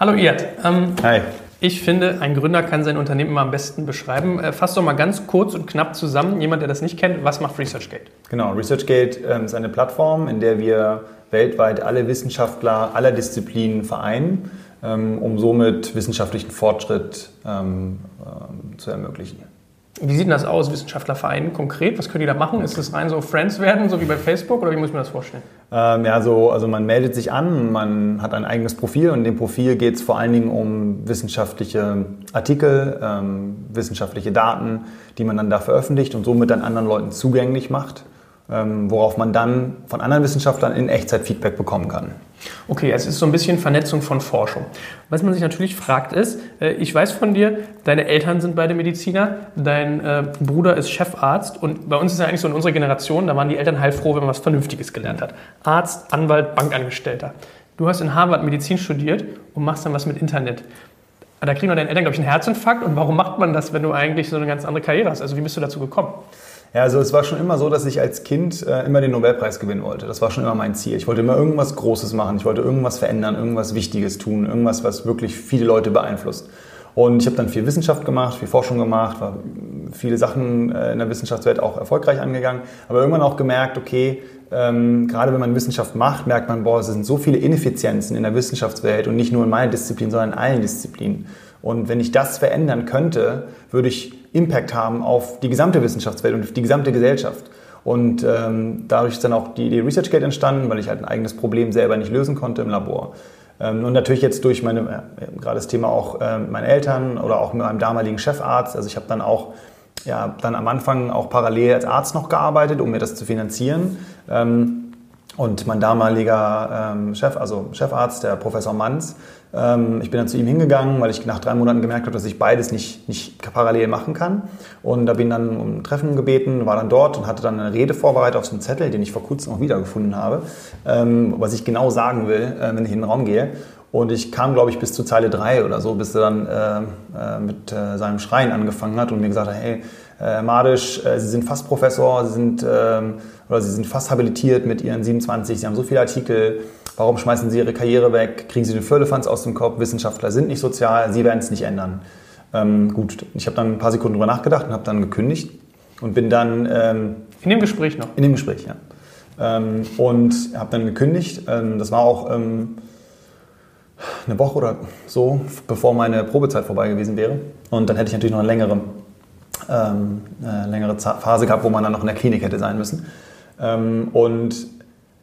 Hallo Iad. Ähm, Hi. Ich finde, ein Gründer kann sein Unternehmen immer am besten beschreiben. Äh, fass doch mal ganz kurz und knapp zusammen, jemand, der das nicht kennt, was macht ResearchGate? Genau, ResearchGate ähm, ist eine Plattform, in der wir weltweit alle Wissenschaftler aller Disziplinen vereinen, ähm, um somit wissenschaftlichen Fortschritt ähm, ähm, zu ermöglichen. Wie sieht denn das aus, Wissenschaftlerverein konkret? Was können die da machen? Ist das rein so Friends werden, so wie bei Facebook, oder wie muss man das vorstellen? Ähm, ja, so, also man meldet sich an, man hat ein eigenes Profil und in dem Profil geht es vor allen Dingen um wissenschaftliche Artikel, ähm, wissenschaftliche Daten, die man dann da veröffentlicht und somit dann anderen Leuten zugänglich macht, ähm, worauf man dann von anderen Wissenschaftlern in Echtzeit Feedback bekommen kann. Okay, es ist so ein bisschen Vernetzung von Forschung. Was man sich natürlich fragt ist, äh, ich weiß von dir, deine Eltern sind beide Mediziner, dein äh, Bruder ist Chefarzt und bei uns ist ja eigentlich so in unserer Generation, da waren die Eltern heilfroh, wenn man was Vernünftiges gelernt hat. Arzt, Anwalt, Bankangestellter. Du hast in Harvard Medizin studiert und machst dann was mit Internet. Da kriegen deine Eltern, glaube ich, einen Herzinfarkt. Und warum macht man das, wenn du eigentlich so eine ganz andere Karriere hast? Also wie bist du dazu gekommen? Ja, also es war schon immer so, dass ich als Kind äh, immer den Nobelpreis gewinnen wollte. Das war schon immer mein Ziel. Ich wollte immer irgendwas Großes machen. Ich wollte irgendwas verändern, irgendwas Wichtiges tun, irgendwas, was wirklich viele Leute beeinflusst. Und ich habe dann viel Wissenschaft gemacht, viel Forschung gemacht, war viele Sachen äh, in der Wissenschaftswelt auch erfolgreich angegangen, aber irgendwann auch gemerkt, okay, ähm, gerade wenn man Wissenschaft macht, merkt man, boah, es sind so viele Ineffizienzen in der Wissenschaftswelt und nicht nur in meiner Disziplin, sondern in allen Disziplinen. Und wenn ich das verändern könnte, würde ich Impact haben auf die gesamte Wissenschaftswelt und auf die gesamte Gesellschaft. Und ähm, dadurch ist dann auch die Idee ResearchGate entstanden, weil ich halt ein eigenes Problem selber nicht lösen konnte im Labor. Ähm, und natürlich jetzt durch meine, äh, gerade das Thema auch äh, meine Eltern oder auch mit meinem damaligen Chefarzt. Also ich habe dann auch ja, dann am Anfang auch parallel als Arzt noch gearbeitet, um mir das zu finanzieren. Ähm, und mein damaliger ähm, Chef, also Chefarzt, der Professor Manz, ähm, ich bin dann zu ihm hingegangen, weil ich nach drei Monaten gemerkt habe, dass ich beides nicht, nicht parallel machen kann. Und da bin dann um ein Treffen gebeten, war dann dort und hatte dann eine Rede vorbereitet auf so einem Zettel, den ich vor kurzem auch wiedergefunden habe, ähm, was ich genau sagen will, äh, wenn ich in den Raum gehe. Und ich kam, glaube ich, bis zu Zeile 3 oder so, bis er dann äh, äh, mit äh, seinem Schreien angefangen hat und mir gesagt hat, hey, äh, Madisch, äh, Sie sind fast Professor, Sie sind, ähm, oder Sie sind fast habilitiert mit Ihren 27, Sie haben so viele Artikel, Warum schmeißen Sie Ihre Karriere weg? Kriegen Sie den Firlefanz aus dem Kopf? Wissenschaftler sind nicht sozial, Sie werden es nicht ändern. Ähm, gut, ich habe dann ein paar Sekunden drüber nachgedacht und habe dann gekündigt und bin dann... Ähm, in dem Gespräch noch? In dem Gespräch, ja. Ähm, und habe dann gekündigt. Ähm, das war auch ähm, eine Woche oder so, bevor meine Probezeit vorbei gewesen wäre. Und dann hätte ich natürlich noch eine längere, ähm, eine längere Phase gehabt, wo man dann noch in der Klinik hätte sein müssen. Und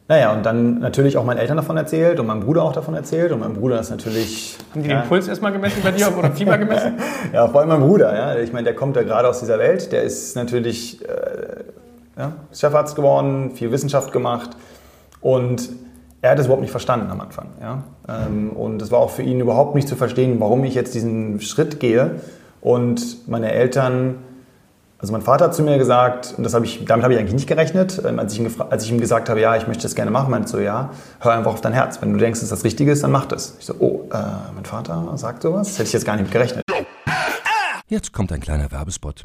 naja, und dann natürlich auch meinen Eltern davon erzählt und meinem Bruder auch davon erzählt. Und mein Bruder ist natürlich. Haben die ja, den Puls erstmal gemessen bei dir oder Fieber gemessen? ja, vor allem mein Bruder. Ja. Ich meine, der kommt ja gerade aus dieser Welt. Der ist natürlich äh, ja, Chefarzt geworden, viel Wissenschaft gemacht. Und er hat es überhaupt nicht verstanden am Anfang. Ja. Ähm, und es war auch für ihn überhaupt nicht zu verstehen, warum ich jetzt diesen Schritt gehe. Und meine Eltern also mein Vater hat zu mir gesagt, und das hab ich, damit habe ich eigentlich nicht gerechnet, ähm, als ich, ihm als ich ihm gesagt habe, ja, ich möchte das gerne machen, meinte so, ja, hör einfach auf dein Herz. Wenn du denkst, dass das Richtige ist, dann mach das. Ich so, oh, äh, mein Vater sagt sowas? Das hätte ich jetzt gar nicht mit gerechnet. Jetzt kommt ein kleiner Werbespot.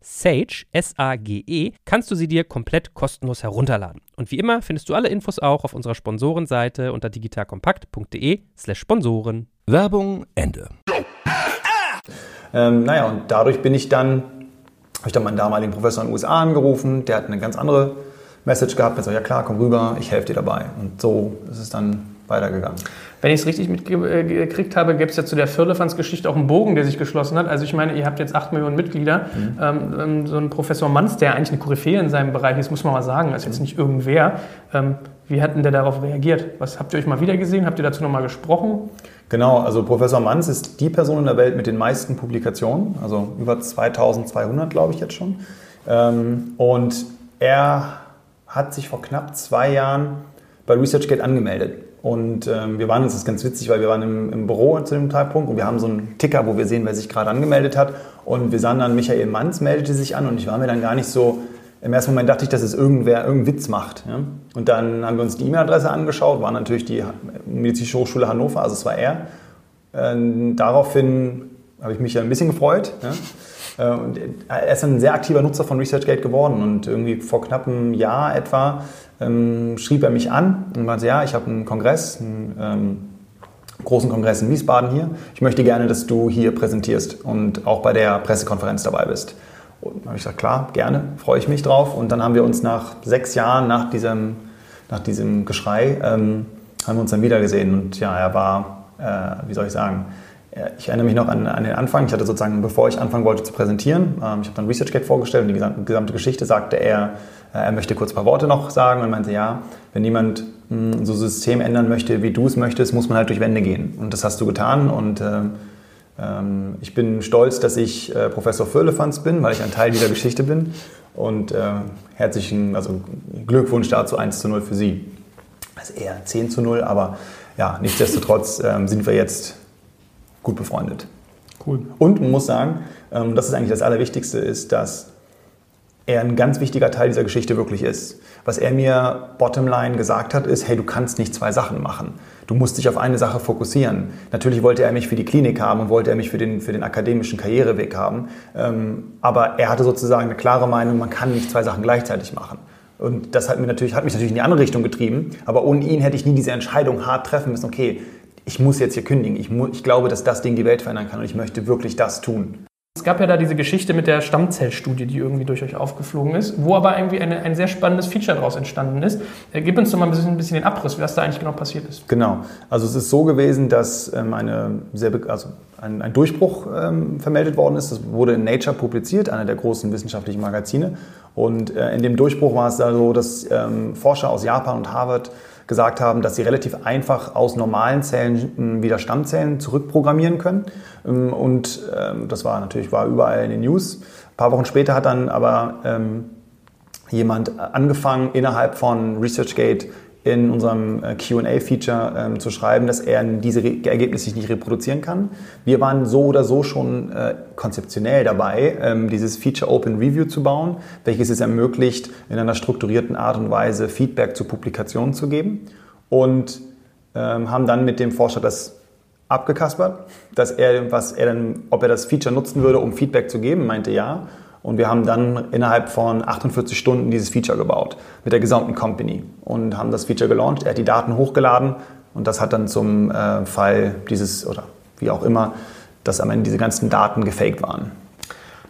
Sage, S-A-G-E, kannst du sie dir komplett kostenlos herunterladen. Und wie immer findest du alle Infos auch auf unserer Sponsorenseite unter digitalkompakt.de slash Sponsoren. Werbung Ende. Ähm, naja, und dadurch bin ich dann Habe ich dann meinen damaligen Professor in den USA angerufen, der hat eine ganz andere Message gehabt, und so, ja klar, komm rüber, ich helfe dir dabei. Und so ist es dann weitergegangen. Wenn ich es richtig mitgekriegt habe, gibt es ja zu der Firlefanz-Geschichte auch einen Bogen, der sich geschlossen hat. Also ich meine, ihr habt jetzt 8 Millionen Mitglieder. Mhm. Ähm, so ein Professor Manz, der eigentlich eine Koryphäe in seinem Bereich ist, muss man mal sagen, ist jetzt nicht irgendwer. Ähm, wie hat denn der darauf reagiert? Was habt ihr euch mal wieder gesehen? Habt ihr dazu nochmal gesprochen? Genau, also Professor Manz ist die Person in der Welt mit den meisten Publikationen, also über 2200 glaube ich jetzt schon. Ähm, und er hat sich vor knapp zwei Jahren bei ResearchGate angemeldet. Und ähm, wir waren, das ist ganz witzig, weil wir waren im, im, Büro zu dem Zeitpunkt und wir haben so einen Ticker, wo wir sehen, wer sich gerade angemeldet hat. Und wir sahen dann, Michael Manz meldete sich an und ich war mir dann gar nicht so, im ersten Moment dachte ich, dass es irgendwer irgendeinen Witz macht. Ja? Und dann haben wir uns die E-Mail-Adresse angeschaut, war natürlich die Medizinische Hochschule Hannover, also es war er. Ähm, daraufhin habe ich mich ein bisschen gefreut. Ja? Äh, und er ist ein sehr aktiver Nutzer von ResearchGate geworden und irgendwie vor knapp einem Jahr etwa ähm, schrieb er mich an und meinte, ja, ich habe einen Kongress, einen ähm, großen Kongress in Wiesbaden hier. Ich möchte gerne, dass du hier präsentierst und auch bei der Pressekonferenz dabei bist. Und dann habe ich gesagt, klar, gerne, freue ich mich drauf. Und dann haben wir uns nach sechs Jahren, nach diesem, nach diesem Geschrei, ähm, haben wir uns dann wieder gesehen. Und ja, er war, äh, wie soll ich sagen, ich erinnere mich noch an, an, den Anfang. Ich hatte sozusagen, bevor ich anfangen wollte zu präsentieren, ähm, ich habe dann ResearchGate vorgestellt und die gesamte, gesamte Geschichte sagte er, äh, er möchte kurz ein paar Worte noch sagen und meinte, ja, wenn jemand mh, hm, so ein System ändern möchte, wie du es möchtest, muss man halt durch Wände gehen. Und das hast du getan und äh, ähm, ich bin stolz, dass ich äh, Professor Firlefanz bin, weil ich ein Teil dieser Geschichte bin. Und äh, herzlichen also Glückwunsch dazu 1 zu 0 für Sie. Ist eher 10 zu 0, aber ja, nichtsdestotrotz ähm, sind wir jetzt gut befreundet. Cool. Und man muss sagen, ähm, das ist eigentlich das Allerwichtigste, ist, dass er ein ganz wichtiger Teil dieser Geschichte wirklich ist. Was er mir bottomline gesagt hat, ist, hey, du kannst nicht zwei Sachen machen. Du musst dich auf eine Sache fokussieren. Natürlich wollte er mich für die Klinik haben und wollte er mich für den, für den akademischen Karriereweg haben. Ähm, aber er hatte sozusagen eine klare Meinung, man kann nicht zwei Sachen gleichzeitig machen. Und das hat, mir natürlich, hat mich natürlich in die andere Richtung getrieben. Aber ohne ihn hätte ich nie diese Entscheidung hart treffen müssen, okay, ich muss jetzt hier kündigen. Ich, ich glaube, dass das Ding die Welt verändern kann und ich möchte wirklich das tun. Es gab ja da diese Geschichte mit der Stammzellstudie, die irgendwie durch euch aufgeflogen ist, wo aber irgendwie eine, ein sehr spannendes Feature daraus entstanden ist. Äh, gib uns doch mal ein bisschen, ein bisschen, den Abriss, was da eigentlich genau passiert ist. Genau. Also es ist so gewesen, dass ähm, eine sehr, also ein, ein Durchbruch ähm, vermeldet worden ist. Das wurde in Nature publiziert, einer der großen wissenschaftlichen Magazine. Und äh, in dem Durchbruch war es da so, dass ähm, Forscher aus Japan und Harvard gesagt haben, dass sie relativ einfach aus normalen Zellen hm, wieder Stammzellen zurückprogrammieren können. Ähm, und ähm, das war natürlich war überall in den News. Ein paar Wochen später hat dann aber ähm, jemand angefangen, innerhalb von ResearchGate in unserem äh, QA-Feature ähm, zu schreiben, dass er diese Re Ergebnisse nicht reproduzieren kann. Wir waren so oder so schon äh, konzeptionell dabei, ähm, dieses Feature Open Review zu bauen, welches es ermöglicht, in einer strukturierten Art und Weise Feedback zu Publikationen zu geben. Und ähm, haben dann mit dem Forscher das abgekaspert, dass er, was er dann, ob er das Feature nutzen würde, um Feedback zu geben, meinte ja. Und wir haben dann innerhalb von 48 Stunden dieses Feature gebaut mit der gesamten Company und haben das Feature gelauncht. Er hat die Daten hochgeladen und das hat dann zum äh, Fall dieses oder wie auch immer, dass am Ende diese ganzen Daten gefaked waren.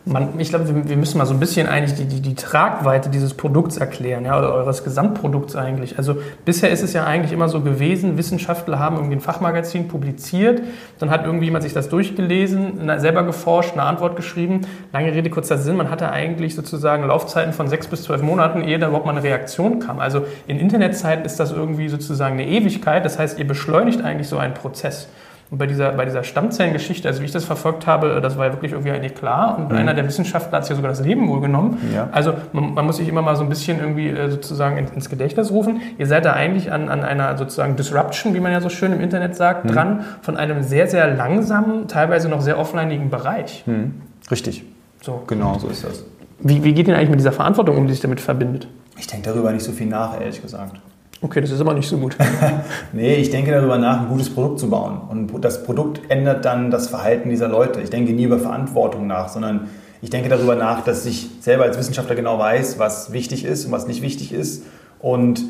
Man, ich glaube, wir, wir, müssen mal so ein bisschen eigentlich die, die, die Tragweite dieses Produkts erklären, ja, oder eures Gesamtprodukts eigentlich. Also bisher ist es ja eigentlich immer so gewesen, Wissenschaftler haben irgendwie ein Fachmagazin publiziert, dann hat irgendwie jemand sich das durchgelesen, selber geforscht, eine Antwort geschrieben. Lange Rede, kurzer Sinn, man hatte eigentlich sozusagen Laufzeiten von sechs bis zwölf Monaten, ehe da überhaupt mal eine Reaktion kam. Also in Internetzeiten ist das irgendwie sozusagen eine Ewigkeit, das heißt, ihr beschleunigt eigentlich so einen Prozess. Und bei dieser, bei dieser Stammzellengeschichte, also wie ich das verfolgt habe, das war ja wirklich irgendwie nicht klar. Und mhm. einer der Wissenschaftler hat sich ja sogar das Leben wohl genommen. Ja. Also man, man, muss sich immer mal so ein bisschen irgendwie äh, sozusagen ins Gedächtnis rufen. Ihr seid da eigentlich an, an einer sozusagen Disruption, wie man ja so schön im Internet sagt, mhm. dran, von einem sehr, sehr langsamen, teilweise noch sehr offlineigen Bereich. Mhm. Richtig. So. Genau, so ist das. Wie, wie geht denn eigentlich mit dieser Verantwortung um, die sich damit verbindet? Ich denke darüber nicht so viel nach, ehrlich gesagt. Okay, das ist aber nicht so gut. nee, ich denke darüber nach, ein gutes Produkt zu bauen. Und das Produkt ändert dann das Verhalten dieser Leute. Ich denke nie über Verantwortung nach, sondern ich denke darüber nach, dass ich selber als Wissenschaftler genau weiß, was wichtig ist und was nicht wichtig ist. Und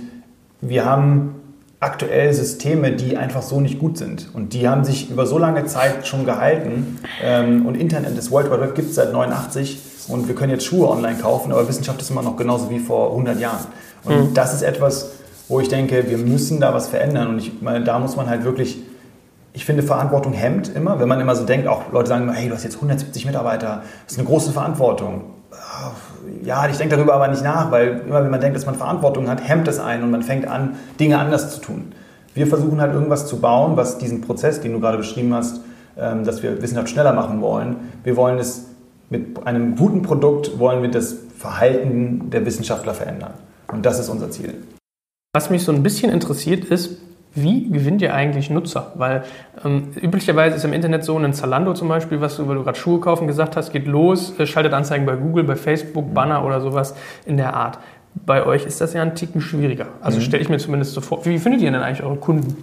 wir haben aktuell Systeme, die einfach so nicht gut sind. Und die haben sich über so lange Zeit schon gehalten. Ähm, und Internet, das World Wide Web gibt es seit 89 Und wir können jetzt Schuhe online kaufen, aber Wissenschaft ist immer noch genauso wie vor 100 Jahren. Und mhm. das ist etwas, wo ich denke, wir müssen da was verändern. Und ich meine, da muss man halt wirklich, ich finde, Verantwortung hemmt immer, wenn man immer so denkt, auch Leute sagen, hey, du hast jetzt 170 Mitarbeiter, das ist eine große Verantwortung. Ja, ich denke darüber aber nicht nach, weil immer wenn man denkt, dass man Verantwortung hat, hemmt es einen und man fängt an, Dinge anders zu tun. Wir versuchen halt irgendwas zu bauen, was diesen Prozess, den du gerade beschrieben hast, ähm, dass wir Wissenschaft schneller machen wollen. Wir wollen es mit einem guten Produkt, wollen wir das Verhalten der Wissenschaftler verändern. Und das ist unser Ziel. Was mich so ein bisschen interessiert ist, wie gewinnt ihr eigentlich Nutzer? Weil ähm, üblicherweise ist im Internet so ein Zalando zum Beispiel, was du, weil du gerade Schuhe kaufen gesagt hast, geht los, äh, schaltet Anzeigen bei Google, bei Facebook, Banner oder sowas in der Art. Bei euch ist das ja ein Ticken schwieriger. Also mhm. stelle ich mir zumindest so vor. Wie findet ihr denn eigentlich eure Kunden?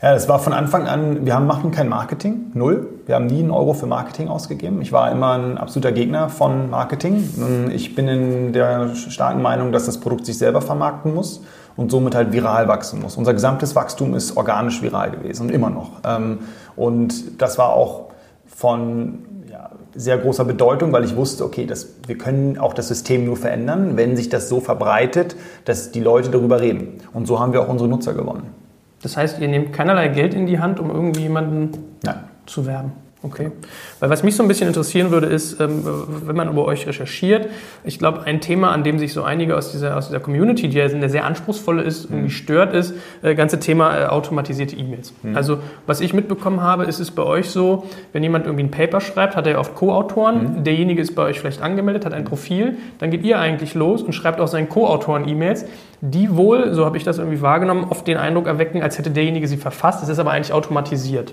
Ja, das war von Anfang an, wir haben, machen kein Marketing, null. Wir haben nie einen Euro für Marketing ausgegeben. Ich war immer ein absoluter Gegner von Marketing. Ich bin in der starken Meinung, dass das Produkt sich selber vermarkten muss und somit halt viral wachsen muss. Unser gesamtes Wachstum ist organisch viral gewesen und immer noch. Ähm, und das war auch von ja, sehr großer Bedeutung, weil ich wusste, okay, das, wir können auch das System nur verändern, wenn sich das so verbreitet, dass die Leute darüber reden. Und so haben wir auch unsere Nutzer gewonnen. Das heißt, ihr nehmt keinerlei Geld in die Hand, um irgendwie jemanden Nein. zu werben. Okay. Weil was mich so ein bisschen interessieren würde, ist, ähm, wenn man über euch recherchiert, ich glaube, ein Thema, an dem sich so einige aus dieser, aus dieser Community, die ja eine sehr anspruchsvolle ist, irgendwie mhm. stört, ist, äh, ganze Thema äh, automatisierte E-Mails. Mhm. Also, was ich mitbekommen habe, ist es bei euch so, wenn jemand irgendwie ein Paper schreibt, hat er oft Co-Autoren, mhm. derjenige ist bei euch vielleicht angemeldet, hat ein Profil, dann geht ihr eigentlich los und schreibt auch seinen Co-Autoren E-Mails, die wohl, so habe ich das irgendwie wahrgenommen, oft den Eindruck erwecken, als hätte derjenige sie verfasst. Es ist aber eigentlich automatisiert.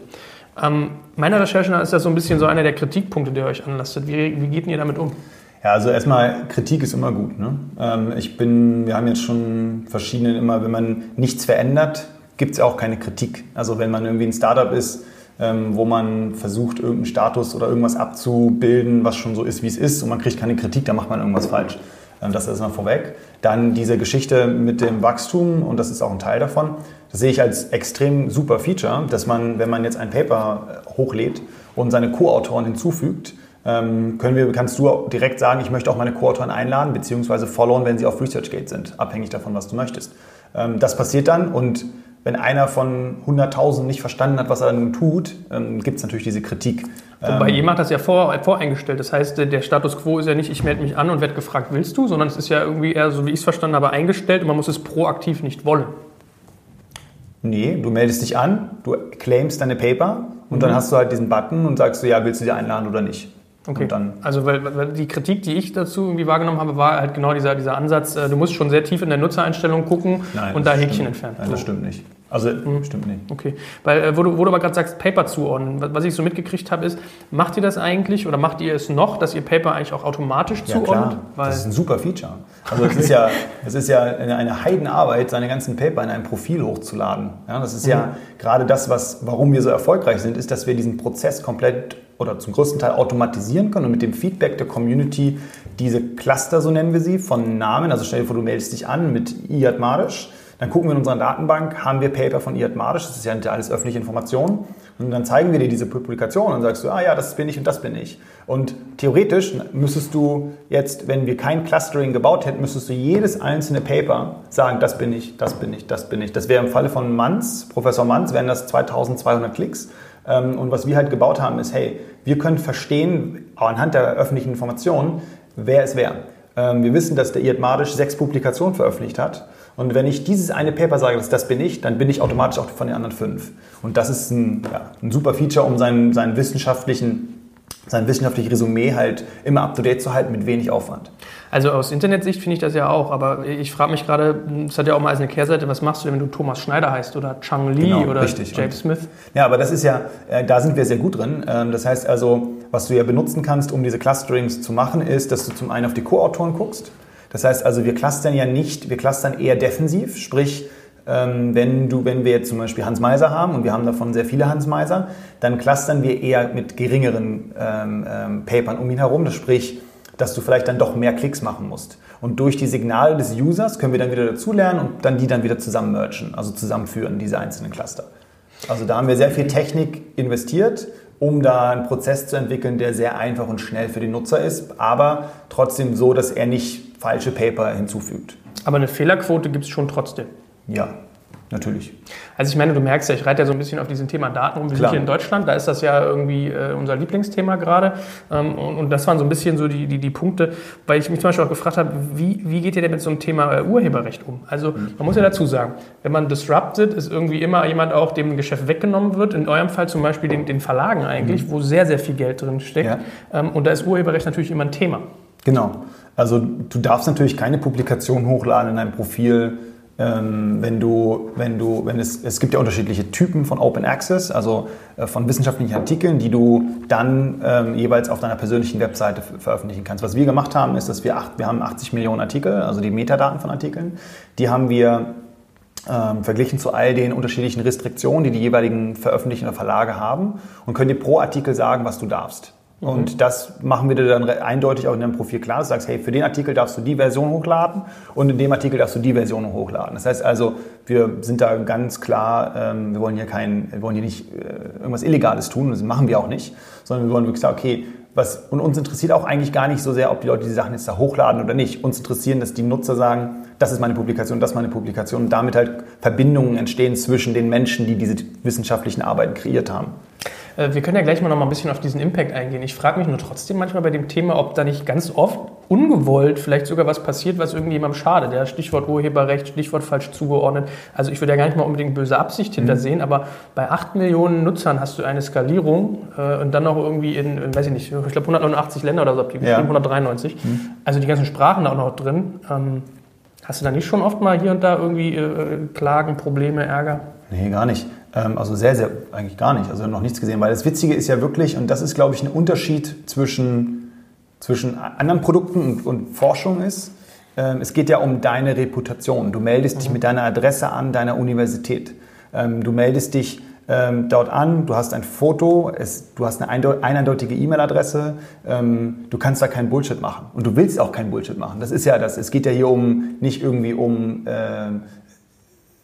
Ähm, meiner Recherche nach ist das so ein bisschen so einer der Kritikpunkte, der euch anlastet. Wie, wie geht ihr damit um? Ja, also erstmal, Kritik ist immer gut. Ne? Ähm, ich bin, wir haben jetzt schon verschiedene, immer, wenn man nichts verändert, gibt es auch keine Kritik. Also wenn man irgendwie ein Startup ist, ähm, wo man versucht, irgendeinen Status oder irgendwas abzubilden, was schon so ist, wie es ist, und man kriegt keine Kritik, dann macht man irgendwas falsch. Ähm, das ist mal vorweg. Dann diese Geschichte mit dem Wachstum, und das ist auch ein Teil davon, das sehe ich als extrem super Feature, dass man, wenn man jetzt ein Paper äh, hochlädt und seine Co-Autoren hinzufügt, ähm, können wir, kannst du direkt sagen, ich möchte auch meine Co-Autoren einladen, beziehungsweise followen, wenn sie auf ResearchGate sind, abhängig davon, was du möchtest. Ähm, das passiert dann und wenn einer von 100.000 nicht verstanden hat, was er nun tut, ähm, gibt es natürlich diese Kritik. Wobei ihr macht das ja vor, voreingestellt. Das heißt, der Status quo ist ja nicht, ich melde mich an und werde gefragt, willst du, sondern es ist ja irgendwie eher, so wie ich es verstanden habe, eingestellt und man muss es proaktiv nicht wollen. Nee, du meldest dich an, du claimst deine Paper und mhm. dann hast du halt diesen Button und sagst du, ja, willst du dir einladen oder nicht. Okay. also weil, weil, die Kritik, die ich dazu irgendwie wahrgenommen habe, war halt genau dieser, dieser Ansatz, äh, du musst schon sehr tief in der Nutzereinstellung gucken Nein, und da Häkchen stimmt. entfernen. Nein, das stimmt nicht. Also mhm. stimmt nicht. Okay. Weil, äh, wo du, wo du aber gerade sagst, Paper zuordnen, was ich so mitgekriegt habe, ist, macht ihr das eigentlich oder macht ihr es noch, dass ihr Paper eigentlich auch automatisch ja, zuordnet? Klar. das ist ein super Feature. Also es ist ja, es ist ja eine Heidenarbeit, seine ganzen Paper in ein Profil hochzuladen. Ja, das ist mhm. ja gerade das, was, warum wir so erfolgreich sind, ist, dass wir diesen Prozess komplett oder zum größten Teil automatisieren können und mit dem Feedback der Community diese Cluster, so nennen wir sie, von Namen, also stell dir vor, du meldest dich an mit Iyad Marisch, dann gucken wir in unserer Datenbank, haben wir Paper von Iyad Marisch, das ist ja alles öffentliche Information, und dann zeigen wir dir diese Publikation und sagst du, ah ja, das bin ich und das bin ich. Und theoretisch müsstest du jetzt, wenn wir kein Clustering gebaut hätten, müsstest du jedes einzelne Paper sagen, das bin ich, das bin ich, das bin ich. Das wäre im Falle von Manz, Professor Manz, wären das 2200 Klicks. Ähm, und was wir halt gebaut haben, ist, hey, wir können verstehen, anhand der öffentlichen Informationen, wer es wer. Ähm, wir wissen, dass der Iad Madisch sechs Publikationen veröffentlicht hat. Und wenn ich dieses eine Paper sage, dass das bin ich, dann bin ich automatisch auch von den anderen fünf. Und das ist ein, ja, ein super Feature, um seinen, seinen wissenschaftlichen sein wissenschaftliches Resümee halt immer up-to-date zu halten mit wenig Aufwand. Also aus Internetsicht finde ich das ja auch, aber ich frage mich gerade, es hat ja auch mal als eine Kehrseite, was machst du denn, wenn du Thomas Schneider heißt oder Chang Li genau, oder richtig. James Smith? Ja, aber das ist ja, äh, da sind wir sehr gut drin. Ähm, das heißt also, was du ja benutzen kannst, um diese Clusterings zu machen, ist, dass du zum einen auf die Co-Autoren guckst. Das heißt also, wir clustern ja nicht, wir clustern eher defensiv, sprich, ähm, wenn, du, wenn wir jetzt zum Beispiel Hans Meiser haben und wir haben davon sehr viele Hans Meiser, dann clustern wir eher mit geringeren ähm, ähm, Papern um ihn herum. Das sprich, dass du vielleicht dann doch mehr Klicks machen musst. Und durch die Signale des Users können wir dann wieder dazulernen und dann die dann wieder zusammen mergen, also zusammenführen, diese einzelnen Cluster. Also da haben wir sehr viel Technik investiert um da einen Prozess zu entwickeln, der sehr einfach und schnell für den Nutzer ist, aber trotzdem so, dass er nicht falsche Paper hinzufügt. Aber eine Fehlerquote gibt es schon trotzdem. Ja, natürlich. Also ich meine, du merkst ja, ich reite ja so ein bisschen auf diesem Thema Daten rum. Wir Klar. sind hier in Deutschland, da ist das ja irgendwie äh, unser Lieblingsthema gerade. Ähm, und, und das waren so ein bisschen so die, die, die Punkte, weil ich mich zum Beispiel auch gefragt habe, wie, wie geht ihr denn mit so einem Thema äh, Urheberrecht um? Also man muss ja dazu sagen, wenn man disrupted, ist irgendwie immer jemand auch, dem ein Geschäft weggenommen wird. In eurem Fall zum Beispiel den, den Verlagen eigentlich, wo sehr, sehr viel Geld drin steckt. Ja. Ähm, und da ist Urheberrecht natürlich immer ein Thema. Genau. Also du darfst natürlich keine Publikation hochladen in deinem Profil, ähm, wenn du, wenn du, wenn es, es gibt ja unterschiedliche Typen von Open Access, also äh, von wissenschaftlichen Artikeln, die du dann ähm, jeweils auf deiner persönlichen Webseite veröffentlichen kannst. Was wir gemacht haben, ist, dass wir, acht, wir haben 80 Millionen Artikel, also die Metadaten von Artikeln, die haben wir ähm, verglichen zu all den unterschiedlichen Restriktionen, die die jeweiligen veröffentlichenden Verlage haben und können dir pro Artikel sagen, was du darfst. Und das machen wir dir dann eindeutig auch in deinem Profil klar. Du sagst, hey, für den Artikel darfst du die Version hochladen und in dem Artikel darfst du die Version hochladen. Das heißt also, wir sind da ganz klar, ähm, wir wollen hier kein, wir wollen hier nicht äh, irgendwas Illegales tun, das machen wir auch nicht, sondern wir wollen wirklich sagen, okay, was, und uns interessiert auch eigentlich gar nicht so sehr, ob die Leute die Sachen jetzt da hochladen oder nicht. Uns interessieren, dass die Nutzer sagen, das ist meine Publikation, das ist meine Publikation und damit halt Verbindungen entstehen zwischen den Menschen, die diese wissenschaftlichen Arbeiten kreiert haben. Äh, Wir können ja gleich mal noch mal ein bisschen auf diesen Impact eingehen. Ich frage mich nur trotzdem manchmal bei dem Thema, ob da nicht ganz oft ungewollt vielleicht sogar was passiert, was irgendjemandem schadet. Ja, Stichwort Urheberrecht, Stichwort falsch zugeordnet. Also ich würde ja gar nicht mal unbedingt böse Absicht hintersehen, aber bei 8 Millionen Nutzern hast du eine Skalierung äh, und dann noch irgendwie in, in, weiß ich nicht, ich glaube 189 Länder oder so, ich Ja. geschrieben, 193. Also die ganzen Sprachen da auch noch drin. Ähm, hast du da nicht schon oft mal hier und da irgendwie äh, Klagen, Probleme, Ärger? Nee, gar nicht. Ähm, Also sehr, sehr, eigentlich gar nicht. Also noch nichts gesehen. Weil das Witzige ist ja wirklich, und das ist, glaube ich, ein Unterschied zwischen, zwischen anderen Produkten und, und Forschung ist, ähm, es geht ja um deine Reputation. Du meldest dich mit deiner Adresse an deiner Universität. Ähm, Du meldest dich dort an, du hast ein Foto, es, du hast eine eindeu- eindeutige E-Mail-Adresse, ähm, du kannst da keinen Bullshit machen. Und du willst auch keinen Bullshit machen. Das ist ja das. Es geht ja hier um, nicht irgendwie um, ähm,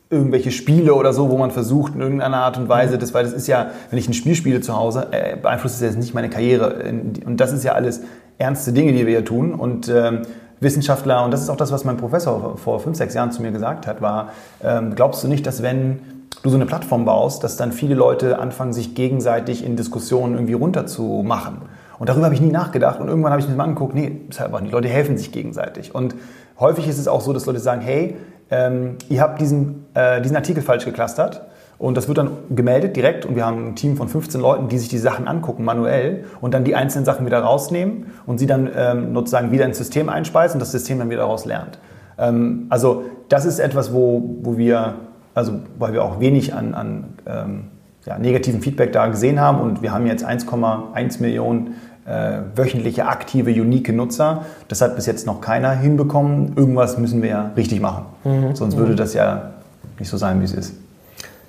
irgendwelche Spiele oder so, wo man versucht in irgendeiner Art und Weise, das, weil das ist ja, wenn ich ein Spiel spiele zu Hause, äh, beeinflusst es jetzt nicht meine Karriere. Und das ist ja alles ernste Dinge, die wir hier tun. Und ähm, Wissenschaftler, und das ist auch das, was mein Professor vor fünf, sechs Jahren zu mir gesagt hat, war, ähm, glaubst du nicht, dass wenn du so eine Plattform baust, dass dann viele Leute anfangen, sich gegenseitig in Diskussionen irgendwie runterzumachen? Und darüber habe ich nie nachgedacht. Und irgendwann habe ich mir mal angeguckt, nee, ist halt einfach nicht. Die Leute helfen sich gegenseitig. Und häufig ist es auch so, dass Leute sagen, hey, ähm, ihr habt diesen, äh, diesen Artikel falsch geklustert. Und das wird dann gemeldet direkt und wir haben ein Team von 15 Leuten, die sich die Sachen angucken manuell und dann die einzelnen Sachen wieder rausnehmen und sie dann ähm, sozusagen wieder ins System einspeisen und das System dann wieder daraus lernt. Ähm, also das ist etwas, wo, wo wir, also weil wir auch wenig an, an ähm, ja, negativen Feedback da gesehen haben und wir haben jetzt 1,1 Millionen äh, wöchentliche aktive, unique Nutzer. Das hat bis jetzt noch keiner hinbekommen. Irgendwas müssen wir ja richtig machen. Sonst würde das ja nicht so sein, wie es ist.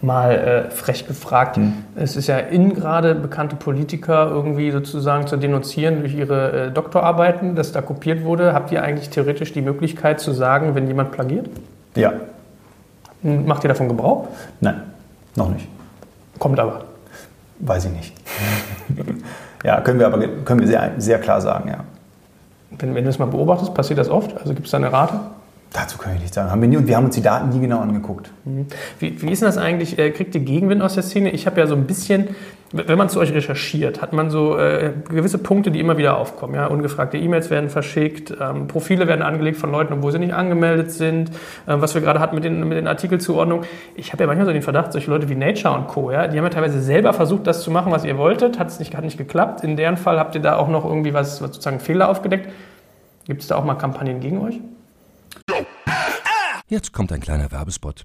mal äh, frech gefragt. Mhm. Es ist ja in gerade bekannte Politiker irgendwie sozusagen zu denunzieren durch ihre äh, Doktorarbeiten, dass da kopiert wurde. Habt ihr eigentlich theoretisch die Möglichkeit zu sagen, wenn jemand plagiert? Ja, Hm, Macht ihr davon Gebrauch? nein, noch nicht. Kommt aber. Weiß ich nicht. ja, können wir aber können wir sehr, sehr klar sagen, ja. Wenn, wenn du es mal beobachtest, passiert das oft? Also gibt es da eine Rate? Dazu kann ich nichts sagen. Haben wir nie, und wir haben uns die Daten nie genau angeguckt. Wie, wie ist denn das eigentlich? Äh, Kriegt ihr Gegenwind aus der Szene? Ich habe ja so ein bisschen, wenn man zu euch recherchiert, hat man so äh, gewisse Punkte, die immer wieder aufkommen. Ja? Ungefragte E-Mails werden verschickt, ähm, Profile werden angelegt von Leuten, obwohl sie nicht angemeldet sind. Ähm, was wir gerade hatten mit den, mit den Artikelzuordnungen. Ich habe ja manchmal so den Verdacht, solche Leute wie Nature und Co., ja, die haben ja teilweise selber versucht, das zu machen, was ihr wolltet, hat es nicht, hat nicht geklappt. In deren Fall habt ihr da auch noch irgendwie was, was sozusagen Fehler aufgedeckt. Gibt es da auch mal Kampagnen gegen euch? Jetzt kommt ein kleiner Werbespot.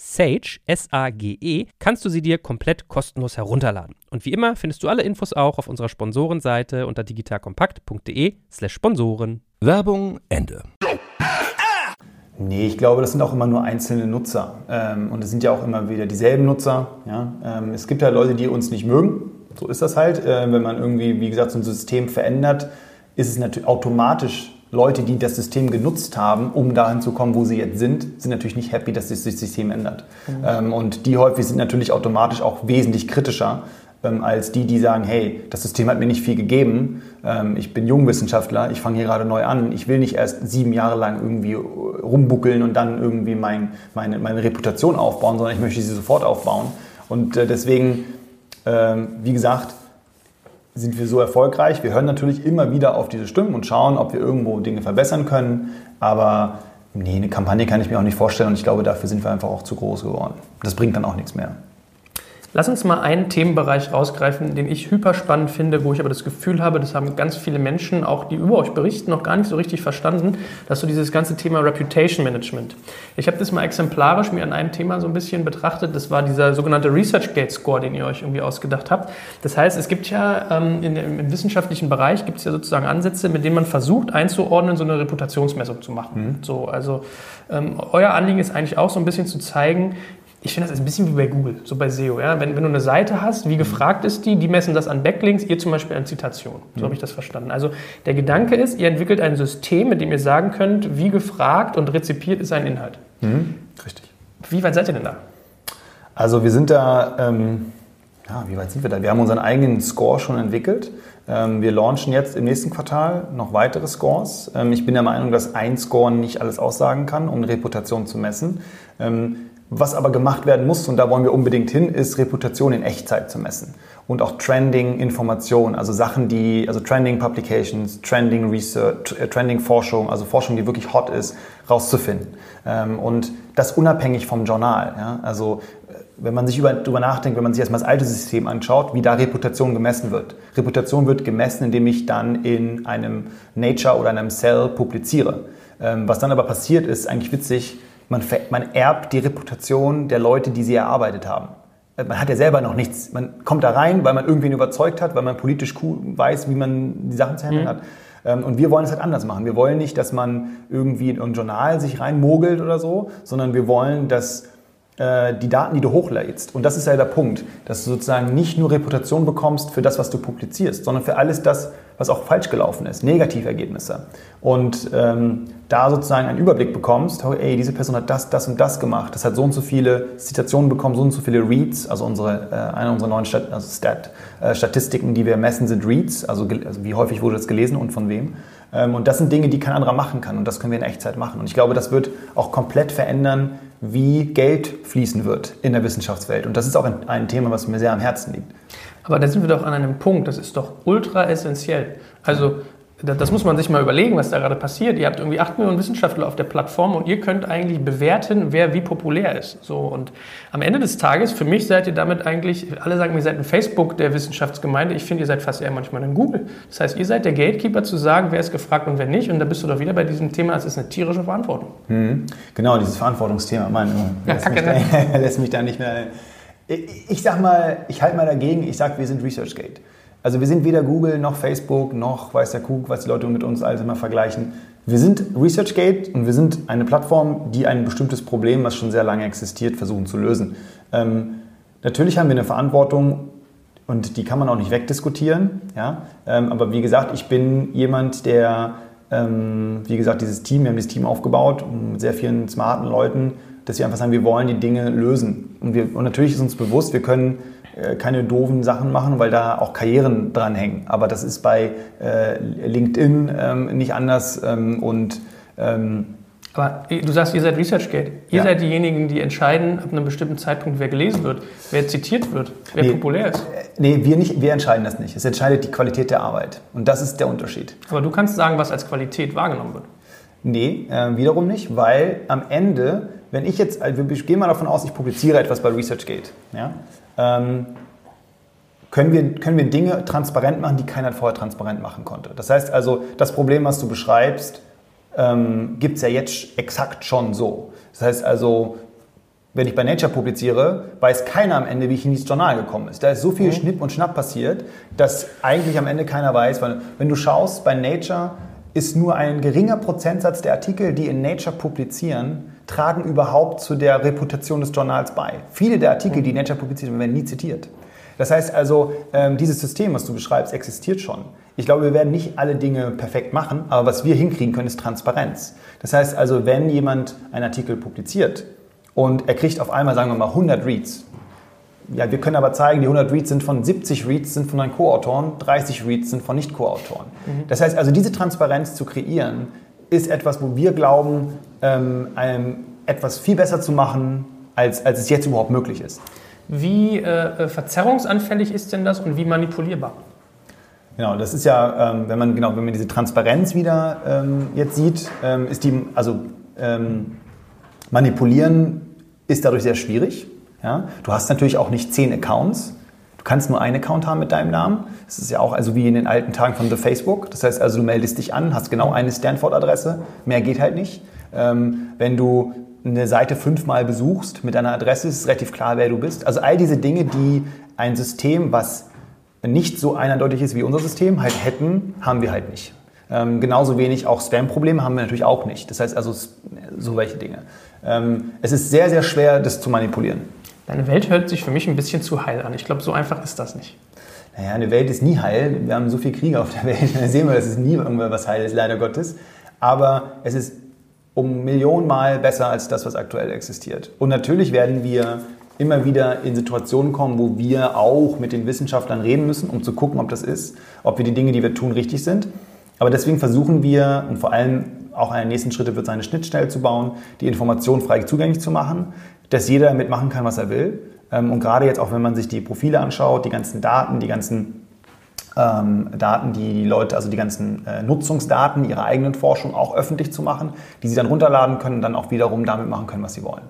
Sage, S-A-G-E, kannst du sie dir komplett kostenlos herunterladen. Und wie immer findest du alle Infos auch auf unserer Sponsorenseite unter digitalkompakt.de slash Sponsoren. Werbung Ende. Nee, ich glaube, das sind auch immer nur einzelne Nutzer. Ähm, und es sind ja auch immer wieder dieselben Nutzer. Ja? Ähm, es gibt ja Leute, die uns nicht mögen. So ist das halt. Äh, wenn man irgendwie, wie gesagt, so ein System verändert, ist es natürlich automatisch Leute, die das System genutzt haben, um dahin zu kommen, wo sie jetzt sind, sind natürlich nicht happy, dass sich das System ändert. Mhm. Ähm, und die häufig sind natürlich automatisch auch wesentlich kritischer ähm, als die, die sagen, hey, das System hat mir nicht viel gegeben, ähm, ich bin Jungwissenschaftler, ich fange hier gerade neu an, ich will nicht erst sieben Jahre lang irgendwie rumbuckeln und dann irgendwie mein, meine, meine Reputation aufbauen, sondern ich möchte sie sofort aufbauen. Und äh, deswegen, wie gesagt, sind wir so erfolgreich. Wir hören natürlich immer wieder auf diese Stimmen und schauen, ob wir irgendwo Dinge verbessern können. Aber nee, eine Kampagne kann ich mir auch nicht vorstellen und ich glaube, dafür sind wir einfach auch zu groß geworden. Das bringt dann auch nichts mehr. Lass uns mal einen Themenbereich rausgreifen, den ich hyper spannend finde, wo ich aber das Gefühl habe, das haben ganz viele Menschen, auch die über euch berichten, noch gar nicht so richtig verstanden, dass so dieses ganze Thema Reputation Management. Ich habe das mal exemplarisch mir an einem Thema so ein bisschen betrachtet. Das war dieser sogenannte ResearchGate Score, den ihr euch irgendwie ausgedacht habt. Das heißt, es gibt ja ähm, in, im wissenschaftlichen Bereich gibt es ja sozusagen Ansätze, mit denen man versucht einzuordnen, so eine Reputationsmessung zu machen. Mhm. So, also ähm, euer Anliegen ist eigentlich auch so ein bisschen zu zeigen, ich finde, das ist ein bisschen wie bei Google, so bei SEO. Ja? Wenn, wenn du eine Seite hast, wie gefragt ist die, die messen das an Backlinks, ihr zum Beispiel an Zitationen. So mhm. habe ich das verstanden. Also der Gedanke ist, ihr entwickelt ein System, mit dem ihr sagen könnt, wie gefragt und rezipiert ist ein Inhalt. Mhm. Richtig. Wie weit seid ihr denn da? Also wir sind da, ähm, ja, wie weit sind wir da? Wir haben unseren eigenen Score schon entwickelt. Ähm, wir launchen jetzt im nächsten Quartal noch weitere Scores. Ähm, ich bin der Meinung, dass ein Score nicht alles aussagen kann, um eine Reputation zu messen. Ähm, was aber gemacht werden muss, und da wollen wir unbedingt hin, ist Reputation in Echtzeit zu messen. Und auch Trending-Information, also Sachen, die, also Trending Publications, Trending Research, äh, Trending Forschung, also Forschung, die wirklich hot ist, rauszufinden. Ähm, und das unabhängig vom Journal. Also äh, wenn man sich über, darüber nachdenkt, wenn man sich erstmal das alte System anschaut, wie da Reputation gemessen wird. Reputation wird gemessen, indem ich dann in einem Nature oder einem Cell publiziere. Ähm, was dann aber passiert, ist eigentlich witzig, man, man erbt die Reputation der Leute, die sie erarbeitet haben. Äh, man hat ja selber noch nichts. Man kommt da rein, weil man irgendwen überzeugt hat, weil man politisch cool weiß, wie man die Sachen zu handeln mhm. hat. Ähm, und wir wollen es halt anders machen. Wir wollen nicht, dass man irgendwie in ein Journal sich reinmogelt oder so, sondern wir wollen, dass die Daten, die du hochlädst, und das ist ja der Punkt, dass du sozusagen nicht nur Reputation bekommst für das, was du publizierst, sondern für alles das, was auch falsch gelaufen ist, Negativergebnisse. Und ähm, da sozusagen einen Überblick bekommst, oh, ey, diese Person hat das, das und das gemacht, das hat so und so viele Zitationen bekommen, so und so viele Reads, also unsere, äh, eine unserer neuen Stat also Stat, äh, Statistiken, die wir messen, sind Reads, also, also, wie häufig wurde das gelesen und von wem. Ähm, und das sind Dinge, die kein anderer machen kann und das können wir in Echtzeit machen. Und ich glaube, das wird auch komplett verändern, wie Geld fließen wird in der Wissenschaftswelt. Und das ist auch ein, ein Thema, was mir sehr am Herzen liegt. Aber da sind wir doch an einem Punkt, das ist doch ultra essentiell. Also das muss man sich mal überlegen, was da gerade passiert. Ihr habt irgendwie 8 Millionen Wissenschaftler auf der Plattform und ihr könnt eigentlich bewerten, wer wie populär ist. So, und am Ende des Tages, für mich seid ihr damit eigentlich, alle sagen, ihr seid ein Facebook der Wissenschaftsgemeinde. Ich finde, ihr seid fast eher manchmal ein Google. Das heißt, ihr seid der Gatekeeper zu sagen, wer ist gefragt und wer nicht. Und da bist du doch wieder bei diesem Thema, es ist eine tierische Verantwortung. Mhm. Genau, dieses Verantwortungsthema. Mann, ja, lässt, mich da, lässt mich da nicht mehr... Ich sag mal, ich halte mal dagegen, ich sag, wir sind ResearchGate. Also wir sind weder Google noch Facebook noch weiß der Kug, was die Leute mit uns alles immer vergleichen. Wir sind ResearchGate und wir sind eine Plattform, die ein bestimmtes Problem, was schon sehr lange existiert, versuchen zu lösen. Ähm, natürlich haben wir eine Verantwortung und die kann man auch nicht wegdiskutieren. Ja? Ähm, aber wie gesagt, ich bin jemand, der, ähm, wie gesagt, dieses Team, wir haben dieses Team aufgebaut mit sehr vielen smarten Leuten, dass wir einfach sagen, wir wollen die Dinge lösen. Und, wir, und natürlich ist uns bewusst, wir können keine doofen Sachen machen, weil da auch Karrieren dran hängen. Aber das ist bei äh, LinkedIn ähm, nicht anders ähm, und ähm, aber du sagst, ihr seid ResearchGate. Ihr Ja. seid diejenigen, die entscheiden, ab einem bestimmten Zeitpunkt, wer gelesen wird, wer zitiert wird, wer Nee. populär ist. äh, nee, wir, nicht, wir entscheiden das nicht. Es entscheidet die Qualität der Arbeit. Und das ist der Unterschied. Aber du kannst sagen, was als Qualität wahrgenommen wird. Nee, äh, wiederum nicht, weil am Ende, wenn ich jetzt, also wir gehen mal davon aus, ich publiziere etwas bei ResearchGate, ja, ähm, können, wir, können wir Dinge transparent machen, die keiner vorher transparent machen konnte. Das heißt also, das Problem, was du beschreibst, ähm, gibt es ja jetzt exakt schon so. Das heißt also, wenn ich bei Nature publiziere, weiß keiner am Ende, wie ich in dieses Journal gekommen ist. Da ist so viel Schnipp und Schnapp passiert, dass eigentlich am Ende keiner weiß, weil wenn du schaust, bei Nature ist nur ein geringer Prozentsatz der Artikel, die in Nature publizieren, tragen überhaupt zu der Reputation des Journals bei. Viele der Artikel, die Nature publiziert, werden nie zitiert. Das heißt also, ähm, dieses System, was du beschreibst, existiert schon. Ich glaube, wir werden nicht alle Dinge perfekt machen, aber was wir hinkriegen können, ist Transparenz. Das heißt also, wenn jemand einen Artikel publiziert und er kriegt auf einmal, sagen wir mal, 100 Reads, ja, wir können aber zeigen, die 100 Reads sind von 70 Reads sind von deinen Co-Autoren, 30 Reads sind von Nicht-Co-Autoren. Das heißt also, diese Transparenz zu kreieren, ist etwas, wo wir glauben, ähm, einem etwas viel besser zu machen, als, als es jetzt überhaupt möglich ist. Wie äh, äh, verzerrungsanfällig ist denn das und wie manipulierbar? Genau, das ist ja, ähm, wenn man genau, wenn man diese Transparenz wieder ähm, jetzt sieht, ähm, ist die, also ähm, manipulieren ist dadurch sehr schwierig. Ja? Du hast natürlich auch nicht zehn Accounts. Kannst nur einen Account haben mit deinem Namen. Das ist ja auch also wie in den alten Tagen von The Facebook. Das heißt also, du meldest dich an, hast genau eine Stanford-Adresse. Mehr geht halt nicht. Ähm, wenn du eine Seite fünfmal besuchst mit deiner Adresse, ist es relativ klar, wer du bist. Also all diese Dinge, die ein System, was nicht so eindeutig ist wie unser System, halt hätten, haben wir halt nicht. Ähm, genauso wenig auch Spam-Probleme haben wir natürlich auch nicht. Das heißt also so welche Dinge. Ähm, es ist sehr, sehr schwer, das zu manipulieren. Deine Welt hört sich für mich ein bisschen zu heil an. Ich glaube, so einfach ist das nicht. Naja, eine Welt ist nie heil. Wir haben so viel Kriege auf der Welt. Da sehen wir, dass es nie irgendwas heil ist, leider Gottes. Aber es ist um Millionen Mal besser als das, was aktuell existiert. Und natürlich werden wir immer wieder in Situationen kommen, wo wir auch mit den Wissenschaftlern reden müssen, um zu gucken, ob das ist, ob wir die Dinge, die wir tun, richtig sind. Aber deswegen versuchen wir, und vor allem auch einer der nächsten Schritte wird sein, eine Schnittstelle zu bauen, die Informationen frei zugänglich zu machen, dass jeder mitmachen kann, was er will. Ähm, Und gerade jetzt auch, wenn man sich die Profile anschaut, die ganzen Daten, die ganzen ähm, Daten, die Leute, also die ganzen äh, Nutzungsdaten ihrer eigenen Forschung auch öffentlich zu machen, die sie dann runterladen können und dann auch wiederum damit machen können, was sie wollen.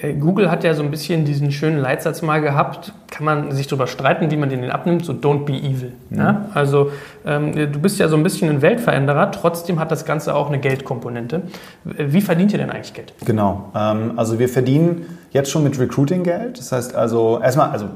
Äh, Google hat ja so ein bisschen diesen schönen Leitsatz mal gehabt, kann man sich darüber streiten, wie man den abnimmt, so don't be evil. Ja? Also ähm, du bist ja so ein bisschen ein Weltveränderer, trotzdem hat das Ganze auch eine Geldkomponente. Wie verdient ihr denn eigentlich Geld? Genau. Ähm, also wir verdienen jetzt schon mit Recruiting Geld. Das heißt also, erstmal, also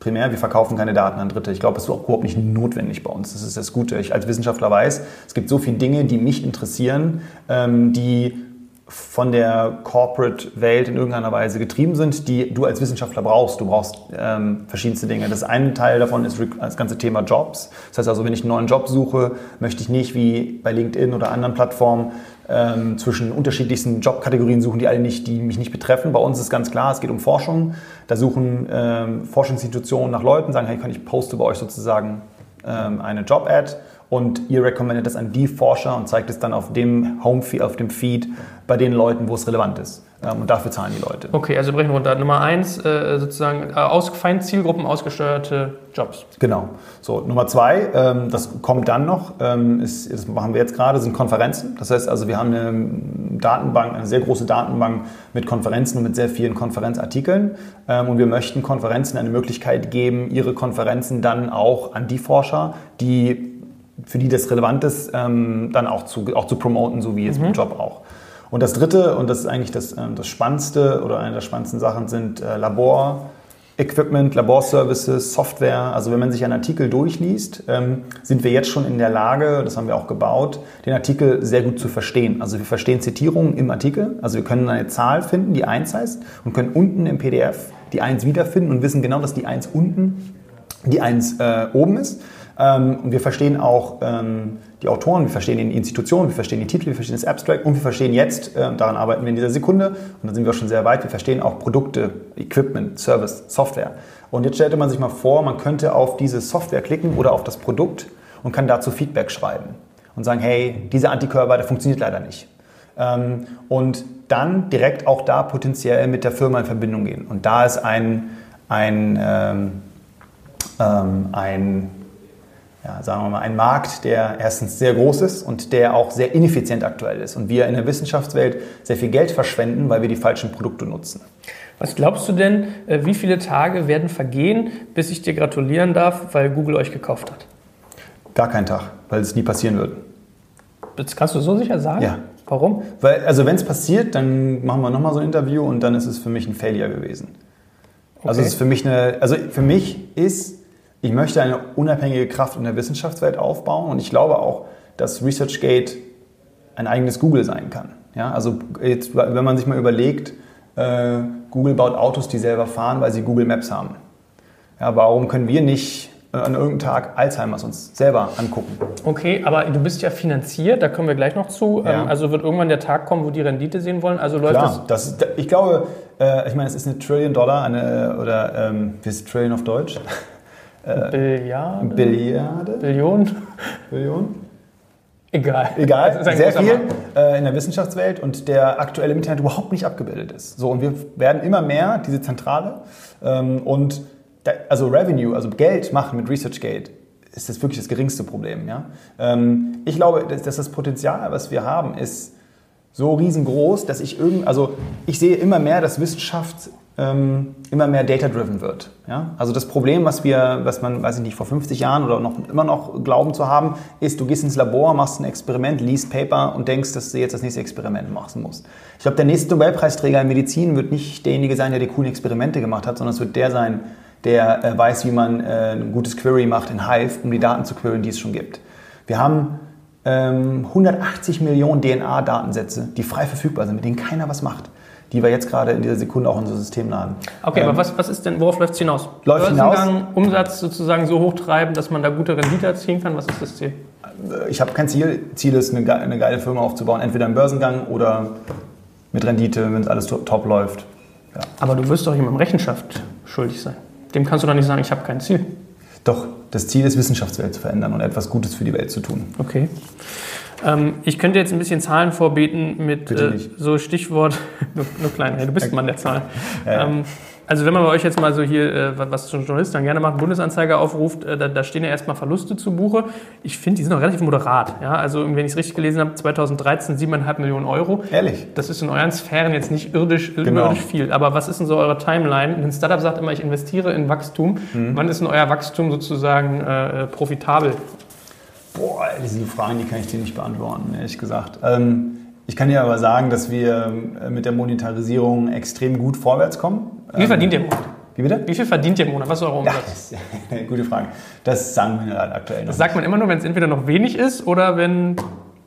primär, wir verkaufen keine Daten an Dritte. Ich glaube, das ist auch überhaupt nicht notwendig bei uns. Das ist das Gute. Ich als Wissenschaftler weiß, es gibt so viele Dinge, die mich interessieren, ähm, die von der Corporate-Welt in irgendeiner Weise getrieben sind, die du als Wissenschaftler brauchst. Du brauchst ähm, verschiedenste Dinge. Das eine Teil davon ist das ganze Thema Jobs. Das heißt also, wenn ich einen neuen Job suche, möchte ich nicht wie bei LinkedIn oder anderen Plattformen ähm, zwischen unterschiedlichsten Jobkategorien suchen, die alle nicht, die mich nicht betreffen. Bei uns ist ganz klar, es geht um Forschung. Da suchen ähm, Forschungsinstitutionen nach Leuten, sagen, hey, kann ich poste bei euch sozusagen ähm, eine Job-Ad und ihr recommendet das an die Forscher und zeigt es dann auf dem Home-Feed, auf dem Feed bei den Leuten, wo es relevant ist. Ähm, und dafür zahlen die Leute. Okay, also brechen wir runter. Nummer eins, äh, sozusagen äh, aus, fein Zielgruppen ausgesteuerte Jobs. Genau. So, Nummer zwei, ähm, das kommt dann noch, ähm, ist, das machen wir jetzt gerade, sind Konferenzen. Das heißt also, wir haben eine Datenbank, eine sehr große Datenbank mit Konferenzen und mit sehr vielen Konferenzartikeln. Ähm, und wir möchten Konferenzen eine Möglichkeit geben, ihre Konferenzen dann auch an die Forscher, die für die das relevant ist, ähm, dann auch zu, auch zu promoten, so wie jetzt im Job auch. Und das Dritte, und das ist eigentlich das, ähm, das Spannendste oder eine der spannendsten Sachen, sind äh, Labor. Equipment, Laborservices, Software. Also wenn man sich einen Artikel durchliest, ähm, sind wir jetzt schon in der Lage, das haben wir auch gebaut, den Artikel sehr gut zu verstehen. Also wir verstehen Zitierungen im Artikel. Also wir können eine Zahl finden, die 1 heißt, und können unten im PDF die 1 wiederfinden und wissen genau, dass die 1 unten die eins äh, oben ist. Ähm, und wir verstehen auch ähm, die Autoren, wir verstehen die Institution, wir verstehen die Titel, wir verstehen das Abstract und wir verstehen jetzt, äh, daran arbeiten wir in dieser Sekunde und da sind wir auch schon sehr weit, wir verstehen auch Produkte, Equipment, Service, Software. Und jetzt stellte man sich mal vor, man könnte auf diese Software klicken oder auf das Produkt und kann dazu Feedback schreiben und sagen, hey, dieser Antikörper, der funktioniert leider nicht. Ähm, und dann direkt auch da potenziell mit der Firma in Verbindung gehen. Und da ist ein, ein, ähm, ähm, ein ja, sagen wir mal, ein Markt, der erstens sehr groß ist und der auch sehr ineffizient aktuell ist. Und wir in der Wissenschaftswelt sehr viel Geld verschwenden, weil wir die falschen Produkte nutzen. Was glaubst du denn, äh, wie viele Tage werden vergehen, bis ich dir gratulieren darf, weil Google euch gekauft hat? Gar kein Tag, weil es nie passieren wird. Das kannst du so sicher sagen? Ja. Warum? Weil, also wenn es passiert, dann machen wir nochmal so ein Interview und dann ist es für mich ein Failure gewesen. Okay. Also es ist für mich eine, also für mich ist, ich möchte eine unabhängige Kraft in der Wissenschaftswelt aufbauen und ich glaube auch, dass ResearchGate ein eigenes Google sein kann. Ja, also jetzt, wenn man sich mal überlegt, äh, Google baut Autos, die selber fahren, weil sie Google Maps haben. Ja, warum können wir nicht äh, an irgendeinem Tag Alzheimer's uns selber angucken. Okay, aber du bist ja finanziert, da kommen wir gleich noch zu. Ja. Ähm, also wird irgendwann der Tag kommen, wo die Rendite sehen wollen. Also läuft Klar, das. das ich glaube, äh, ich meine, es ist eine Trillion Dollar, eine, oder ähm, wie ist Trillion auf Deutsch? Äh, Billiarde? Billiarde? Billion? Billion? Egal. Egal, sehr viel äh, in der Wissenschaftswelt und der aktuelle im Internet überhaupt nicht abgebildet ist. So, und wir werden immer mehr diese Zentrale ähm, und also Revenue, also Geld machen mit ResearchGate, ist das wirklich das geringste Problem. Ja? Ähm, ich glaube, dass, das Potenzial, was wir haben, ist so riesengroß, dass ich irgend, also ich sehe immer mehr, dass Wissenschaft ähm, immer mehr data-driven wird. Ja? Also das Problem, was wir, was man, weiß ich nicht, vor 50 Jahren oder noch immer noch glauben zu haben, ist, du gehst ins Labor, machst ein Experiment, liest Paper und denkst, dass du jetzt das nächste Experiment machen musst. Ich glaube, der nächste Nobelpreisträger in Medizin wird nicht derjenige sein, der die coolen Experimente gemacht hat, sondern es wird der sein, der äh, weiß, wie man äh, ein gutes Query macht in Hive, um die Daten zu queryen, die es schon gibt. Wir haben ähm, 180 Millionen DNA-Datensätze, die frei verfügbar sind, mit denen keiner was macht die wir jetzt gerade in dieser Sekunde auch in unser System laden. Okay, ähm, aber was, was ist denn, worauf läuft es hinaus? Läuft hinaus? Umsatz sozusagen so hoch treiben, dass man da gute Rendite erzielen kann? Was ist das Ziel? Äh, ich habe kein Ziel. Ziel ist, eine, eine geile Firma aufzubauen, entweder im Börsengang oder mit Rendite, wenn es alles top läuft. Ja. Aber du wirst doch jemandem Rechenschaft schuldig sein. Dem kannst du doch nicht sagen, ich habe kein Ziel. Doch, das Ziel ist, Wissenschaftswelt zu verändern und etwas Gutes für die Welt zu tun. Okay. Ähm, ich könnte jetzt ein bisschen Zahlen vorbeten mit äh, so Stichwort, nur, nur klein, hey, du bist Mann der Zahlen. Ja, ja. Ähm, also wenn man bei euch jetzt mal so hier, äh, was so ein Journalist dann gerne macht, Bundesanzeiger aufruft, äh, da, da, stehen ja erstmal Verluste zu Buche. Ich finde, die sind auch relativ moderat. Ja? Also wenn ich es richtig gelesen habe, 2013 7,5 Millionen Euro. Ehrlich? Das ist in euren Sphären jetzt nicht irdisch, genau. irdisch viel. Aber was ist denn so eure Timeline? Ein Startup sagt immer, ich investiere in Wachstum. Mhm. Wann ist denn euer Wachstum sozusagen äh, profitabel? Boah, diese Fragen, die kann ich dir nicht beantworten, ehrlich gesagt. Ähm, ich kann dir aber sagen, dass wir äh, mit der Monetarisierung extrem gut vorwärts kommen. Wie viel verdient ihr im Monat? Wie bitte? Wie viel verdient ihr im Monat? Was ist eure Umsatz? Ja, gute Frage. Das sagen wir halt aktuell noch. Das sagt man immer nur, wenn es entweder noch wenig ist oder wenn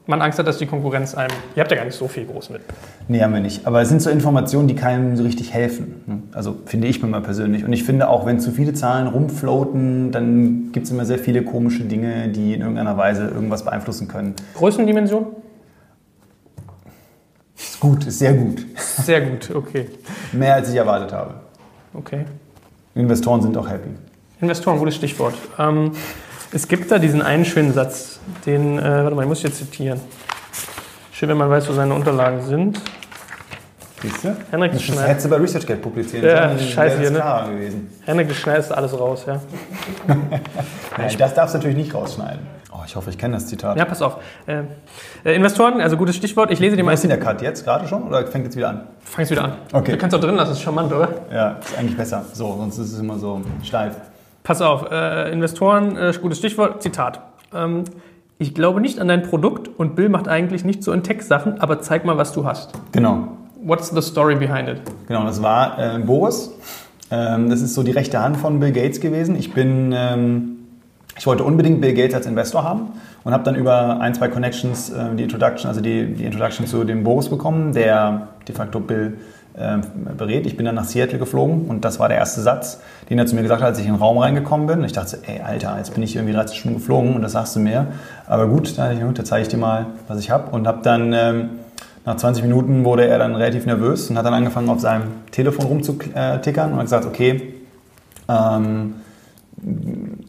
man Angst hat, dass die Konkurrenz einem. Ihr habt ja gar nicht so viel groß mit. Nee, haben wir nicht. Aber es sind so Informationen, die keinem so richtig helfen. Hm? Also finde ich mir mal persönlich. Und ich finde auch, wenn zu viele Zahlen rumfloaten, dann gibt es immer sehr viele komische Dinge, die in irgendeiner Weise irgendwas beeinflussen können. Größendimension? Ist gut, ist sehr gut. Sehr gut, okay. Mehr als ich erwartet habe. Okay. Investoren sind auch happy. Investoren, gutes Stichwort. Ähm, es gibt da diesen einen schönen Satz, den, äh, warte mal, ich muss jetzt zitieren. Schön, wenn man weiß, wo seine Unterlagen sind. Siehst du? Henrik das Schneider. hättest du bei ResearchGate publizieren Ja, scheiße hier, ne? gewesen. Henrik schneidest alles raus, ja. Nein, das darfst du natürlich nicht rausschneiden. Oh, ich hoffe, ich kenne das Zitat. Ja, pass auf. Äh, äh, Investoren, also gutes Stichwort. Ich lese dir mal. Ist denn der Cut jetzt gerade schon oder fängt jetzt wieder an? Fängt wieder an. Okay. Du kannst auch drin lassen, das ist charmant, oder? Ja, ist eigentlich besser. So, sonst ist es immer so steif. Pass auf, äh, Investoren, äh, gutes Stichwort, Zitat. Ähm, ich glaube nicht an dein Produkt und Bill macht eigentlich nicht so in Tech-Sachen, aber zeig mal, was du hast. Genau. What's the story behind it? Genau, das war äh, Boris. Ähm, das ist so die rechte Hand von Bill Gates gewesen. Ich bin, ähm, ich wollte unbedingt Bill Gates als Investor haben und habe dann über ein, zwei Connections äh, die Introduction, also die, die Introduction zu dem Boris bekommen, der de facto Bill berät. Ich bin dann nach Seattle geflogen und das war der erste Satz, den er zu mir gesagt hat, als ich in den Raum reingekommen bin. Und ich dachte, ey, Alter, jetzt bin ich irgendwie 13 Stunden geflogen und das sagst du mir. Aber gut, da, da zeige ich dir mal, was ich habe. Und habe dann, ähm, nach 20 Minuten wurde er dann relativ nervös und hat dann angefangen, auf seinem Telefon rumzutickern und hat gesagt, okay, ähm,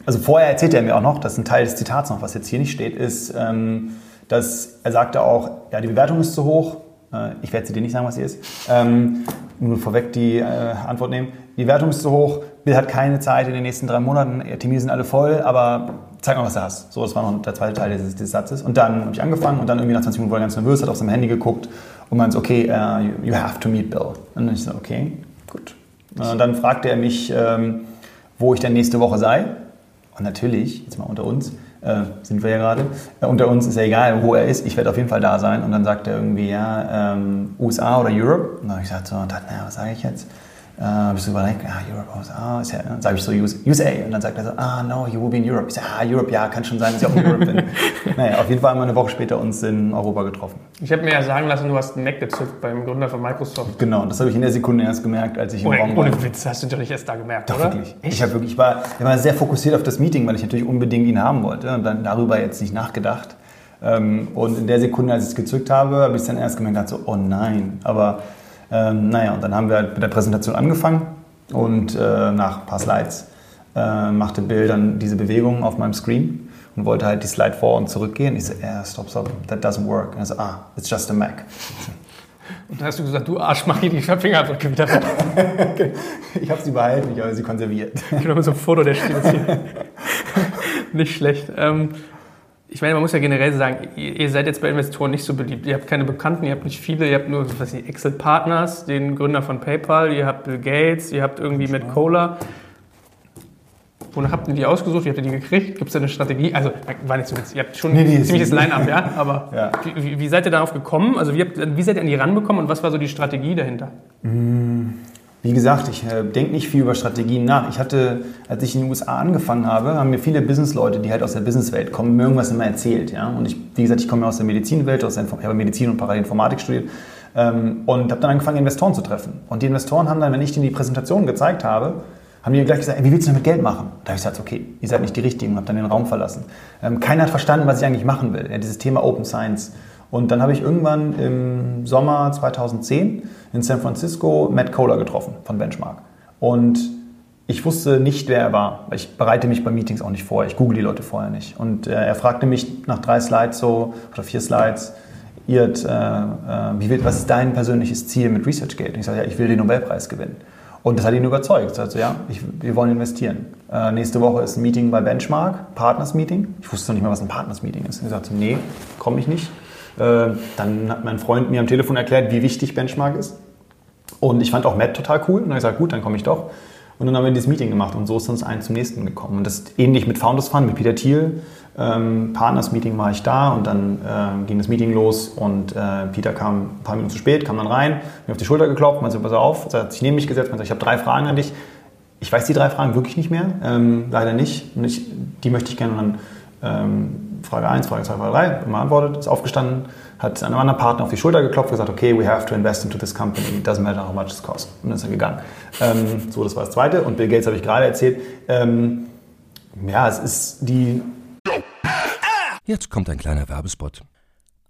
also vorher erzählt er mir auch noch, dass ein Teil des Zitats noch, was jetzt hier nicht steht, ist, ähm, dass er sagte auch, ja, die Bewertung ist zu hoch, ich werde sie dir nicht sagen, was sie ist. Ähm, nur vorweg die äh, Antwort nehmen. Die Wertung ist zu hoch. Bill hat keine Zeit in den nächsten drei Monaten. Termine sind alle voll, aber zeig mal, was du hast. So, das war noch der zweite Teil dieses, dieses Satzes. Und dann habe ich angefangen und dann irgendwie nach 20 Minuten war er ganz nervös, hat auf seinem Handy geguckt und meinte, okay, uh, you, you, have to meet Bill. Und dann ich so, okay, gut. Und dann fragte er mich, ähm, wo ich denn nächste Woche sei. Und natürlich, jetzt mal unter uns, äh, sind wir ja gerade. Äh, unter uns ist ja egal, wo er ist, ich werde auf jeden Fall da sein. Und dann sagt er irgendwie, ja, ähm, USA oder Europe. Und dann habe ich gesagt, so, und was sage ich jetzt? Äh, habe ich so überlegt, ah, Europe, USA, ist ja, dann sage ich so USA. Und dann sagt er so, ah, no, you will be in Europe. Ich sage, ah, Europe, ja, kann schon sein, dass ich auch in Europe bin. naja, auf jeden Fall haben wir eine Woche später uns in Europa getroffen. Ich habe mir ja sagen lassen, du hast einen Mac gezückt beim Gründer von Microsoft. Genau, das habe ich in der Sekunde erst gemerkt, als ich im ohne, Raum war. Ohne Witz, hast du doch nicht erst da gemerkt, doch, oder? wirklich. Echt? Ich, wirklich, ich, war, ich war sehr fokussiert auf das Meeting, weil ich natürlich unbedingt ihn haben wollte und dann darüber jetzt nicht nachgedacht. Ähm, und in der Sekunde, als ich es gezückt habe, habe ich es dann erst gemerkt, so, oh nein. Aber ähm, naja, und dann haben wir halt mit der Präsentation angefangen und äh, nach ein paar Slides äh, machte Bill dann diese Bewegung auf meinem Screen und wollte halt die Slide vor und zurück gehen. Ich so, yeah, stop, stop, that doesn't work. Und er so, ah, it's just a Mac. Und dann hast du gesagt, du Arsch, mach hier die Fingerabdrücke wieder weg. ich habe sie behalten, ich habe sie konserviert. Genau, mit so einem Foto, der steht jetzt hier. Nicht schlecht. Ähm, ich meine, man muss ja generell sagen, ihr seid jetzt bei Investoren nicht so beliebt. Ihr habt keine Bekannten, ihr habt nicht viele, ihr habt nur was Excel Partners, den Gründer von PayPal, ihr habt Bill Gates, ihr habt irgendwie Matt Kohler. Wonach habt ihr die ausgesucht? Wie habt ihr die gekriegt? Gibt es da eine Strategie? Also, war nicht so witzig. Ihr habt schon nee, nee, ein ziemliches Line-Up, ja? Aber ja. Wie, wie, seid ihr darauf gekommen? Also, wie, habt, wie seid ihr an die ranbekommen und was war so die Strategie dahinter? Mmh. Wie gesagt, ich äh, denke nicht viel über Strategien nach. Ich hatte, als ich in den USA angefangen habe, haben mir viele Businessleute, die halt aus der Businesswelt kommen, mir irgendwas immer erzählt. Ja? Und ich, wie gesagt, ich komme aus der Medizinwelt, aus der, ich habe Medizin und Parainformatik studiert ähm, und habe dann angefangen, Investoren zu treffen. Und die Investoren haben dann, wenn ich denen die Präsentation gezeigt habe, haben die gleich gesagt, ey, wie willst du damit Geld machen? Da habe ich gesagt, okay, ihr seid nicht die Richtigen und habe dann den Raum verlassen. Ähm, keiner hat verstanden, was ich eigentlich machen will. Ja, dieses Thema Open Science. Und dann habe ich irgendwann im Sommer 2010 in San Francisco Matt Kohler getroffen von Benchmark. Und ich wusste nicht, wer er war. Ich bereite mich bei Meetings auch nicht vor. Ich google die Leute vorher nicht. Und äh, er fragte mich nach drei Slides so, oder vier Slides, Irt, äh, äh, wie, was ist dein persönliches Ziel mit ResearchGate? Und ich sage, ja, ich will den Nobelpreis gewinnen. Und das hat ihn überzeugt. Er sagte, ja, ich, wir wollen investieren. Äh, nächste Woche ist ein Meeting bei Benchmark, Partners-Meeting. Ich wusste noch nicht mal, was ein Partners-Meeting ist. Ich sagte, nee, komme ich nicht. Äh, dann hat mein Freund mir am Telefon erklärt, wie wichtig Benchmark ist. Und ich fand auch Matt total cool. Und dann habe ich gesagt, gut, dann komme ich doch. Und dann haben wir dieses Meeting gemacht und so ist uns eins zum nächsten gekommen. Und das ist ähnlich mit Founders Fund, mit Peter Thiel. Ähm, Partners-Meeting war ich da und dann äh, ging das Meeting los und äh, Peter kam ein paar Minuten zu spät, kam dann rein, mir auf die Schulter geklopft, meinte, pass auf, hat sich neben mich gesetzt, meinte, ich habe drei Fragen an dich. Ich weiß die drei Fragen wirklich nicht mehr, ähm, leider nicht. Und ich, die möchte ich gerne dann ähm, Frage 1, Frage 2, Frage 3, immer antwortet, ist aufgestanden, hat einem anderen Partner auf die Schulter geklopft und gesagt, okay, we have to invest into this company, it doesn't matter how much it costs. Und dann ist er gegangen. Ähm, so, das war das Zweite. Und Bill Gates habe ich gerade erzählt. Ähm, ja, es ist die... Jetzt kommt ein kleiner Werbespot.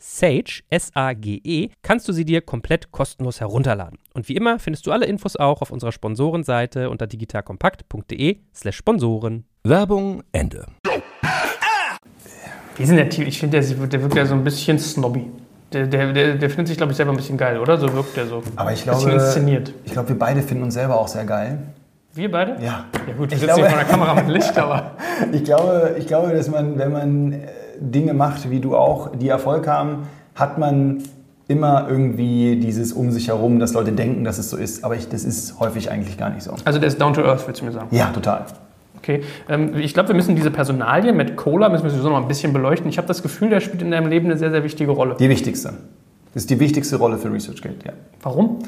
Sage, S-A-G-E, kannst du sie dir komplett kostenlos herunterladen. Und wie immer findest du alle Infos auch auf unserer Sponsorenseite unter digitalkompakt.de slash Sponsoren. Werbung Ende. Wie ist denn der Typ? Ich finde, der, der wirkt ja so ein bisschen snobby. Der, der, der, der findet sich, glaube ich, selber ein bisschen geil, oder? So wirkt der so. Aber ich Bisschen glaube, inszeniert. ich glaube, wir beide finden uns selber auch sehr geil. Wir beide? Ja. Ja gut, wir Ich sitzen hier vor der Kamera mit Licht, aber... Ich glaube, ich glaube, dass man, wenn man äh, Dinge macht, wie du auch, die Erfolg haben, hat man immer irgendwie dieses um sich herum, dass Leute denken, dass es so ist. Aber ich, das ist häufig eigentlich gar nicht so. Also der ist down to earth, willst du mir sagen? Ja, total. Okay, ähm, ich glaube, wir müssen diese Personalie mit Cola, müssen wir sowieso noch ein bisschen beleuchten. Ich habe das Gefühl, der spielt in deinem Leben eine sehr, sehr wichtige Rolle. Die wichtigste. Das ist die wichtigste Rolle für ResearchGate, ja. Warum?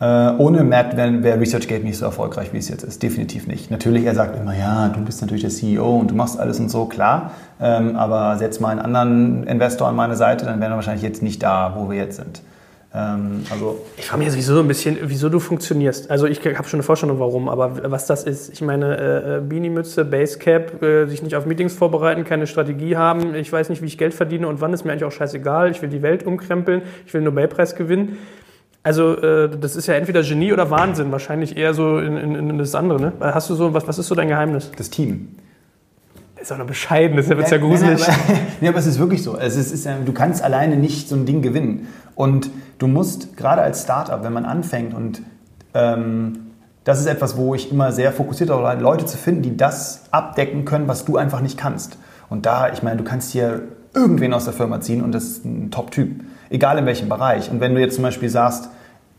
Äh, ohne Matt wäre wär ResearchGate nicht so erfolgreich, wie es jetzt ist. Definitiv nicht. Natürlich, er sagt immer, ja, du bist natürlich der CEO und du machst alles und so, klar. Ähm, aber setz mal einen anderen Investor an meine Seite, dann wären wir wahrscheinlich jetzt nicht da, wo wir jetzt sind. Ähm, also Ich frage mich jetzt sowieso so ein bisschen, wieso du funktionierst. Also ich habe schon eine Vorstellung, warum, aber was das ist. Ich meine, äh, äh, Beanie-Mütze, Basecap, äh, sich nicht auf Meetings vorbereiten, keine Strategie haben. Ich weiß nicht, wie ich Geld verdiene und wann ist mir eigentlich auch scheißegal. Ich will die Welt umkrempeln, ich will einen Nobelpreis gewinnen. Also äh, das ist ja entweder Genie oder Wahnsinn. Wahrscheinlich eher so in, in, in das andere. Ne? Hast du so, was, was ist so dein Geheimnis? das Team. Das ist auch noch bescheiden, das wird ja gruselig. nein, aber, nee, aber es ist wirklich so. Es ist, ja- du kannst alleine nicht so ein Ding gewinnen. Und du musst, gerade als Startup, wenn man anfängt, und ähm, das ist etwas, wo ich immer sehr fokussiert darauf Leute zu finden, die das abdecken können, was du einfach nicht kannst. Und da, ich meine, du kannst hier irgendwen aus der Firma ziehen und das ist ein Top-Typ. Egal in welchem Bereich. Und wenn du jetzt zum Beispiel sagst,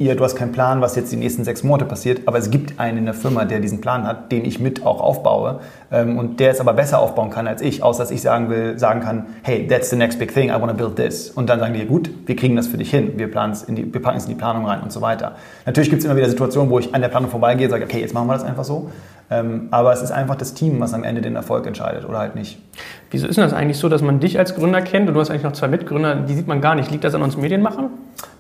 ihr, du hast keinen Plan, was jetzt die nächsten sechs Monate passiert, aber es gibt einen in der Firma, der diesen Plan hat, den ich mit auch aufbaue ähm, und der es aber besser aufbauen kann als ich, außer dass ich sagen will, sagen kann, hey, that's the next big thing, I want to build this. Und dann sagen die, gut, wir kriegen das für dich hin, wir, die, wir packen es in die Planung rein und so weiter. Natürlich gibt es immer wieder Situationen, wo ich an der Planung vorbeigehe und sage, okay, jetzt machen wir das einfach so. Ähm, aber es ist einfach das Team, was am Ende den Erfolg entscheidet oder halt nicht. Wieso ist denn das eigentlich so, dass man dich als Gründer kennt und du hast eigentlich noch zwei Mitgründer, die sieht man gar nicht. Liegt das an uns Medienmachern?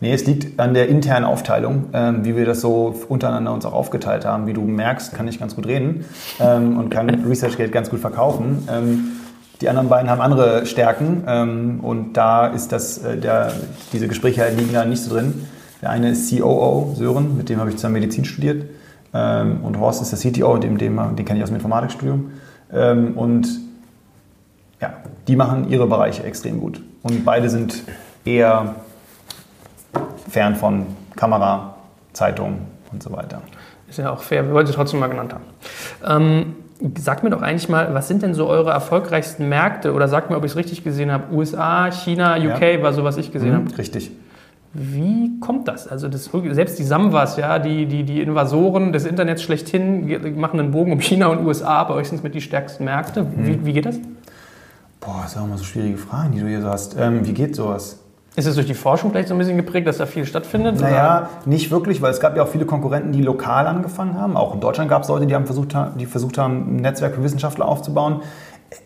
Nee, es liegt an der internen Aufteilung, ähm, wie wir das so untereinander uns auch aufgeteilt haben. Wie du merkst, kann ich ganz gut reden ähm, und kann ResearchGate ganz gut verkaufen. Die anderen beiden haben andere Stärken ähm, und da ist das, äh, der, diese Gespräche liegen da nicht so drin. Der eine ist COO, Sören, mit dem habe ich zusammen Medizin studiert. Ähm, und Horst ist der CTO, dem, dem, den kenne ich aus dem Informatikstudium. Ähm, und ja, die machen ihre Bereiche extrem gut. Und beide sind eher fern von Kamera, Zeitung und so weiter. Ist ja auch fair, wir wollen sie trotzdem mal genannt haben. Ähm, sagt mir doch eigentlich mal, was sind denn so eure erfolgreichsten Märkte? Oder sagt mir, ob ich es richtig gesehen habe. USA, China, UK Ja. war so, was ich gesehen habe. Richtig. Wie kommt das? Also das, selbst die Samwas, ja, die, die, die Invasoren des Internets schlechthin, machen einen Bogen um China und USA. Bei euch sind es mit die stärksten Märkte. Wie, wie geht das? Boah, das sind auch mal so schwierige Fragen, die du hier so hast. Ähm, wie geht sowas? Ist es durch die Forschung vielleicht so ein bisschen geprägt, dass da viel stattfindet? oder? Naja, nicht wirklich, weil es gab ja auch viele Konkurrenten, die lokal angefangen haben. Auch in Deutschland gab es Leute, die, haben versucht, die versucht haben, ein Netzwerk für Wissenschaftler aufzubauen.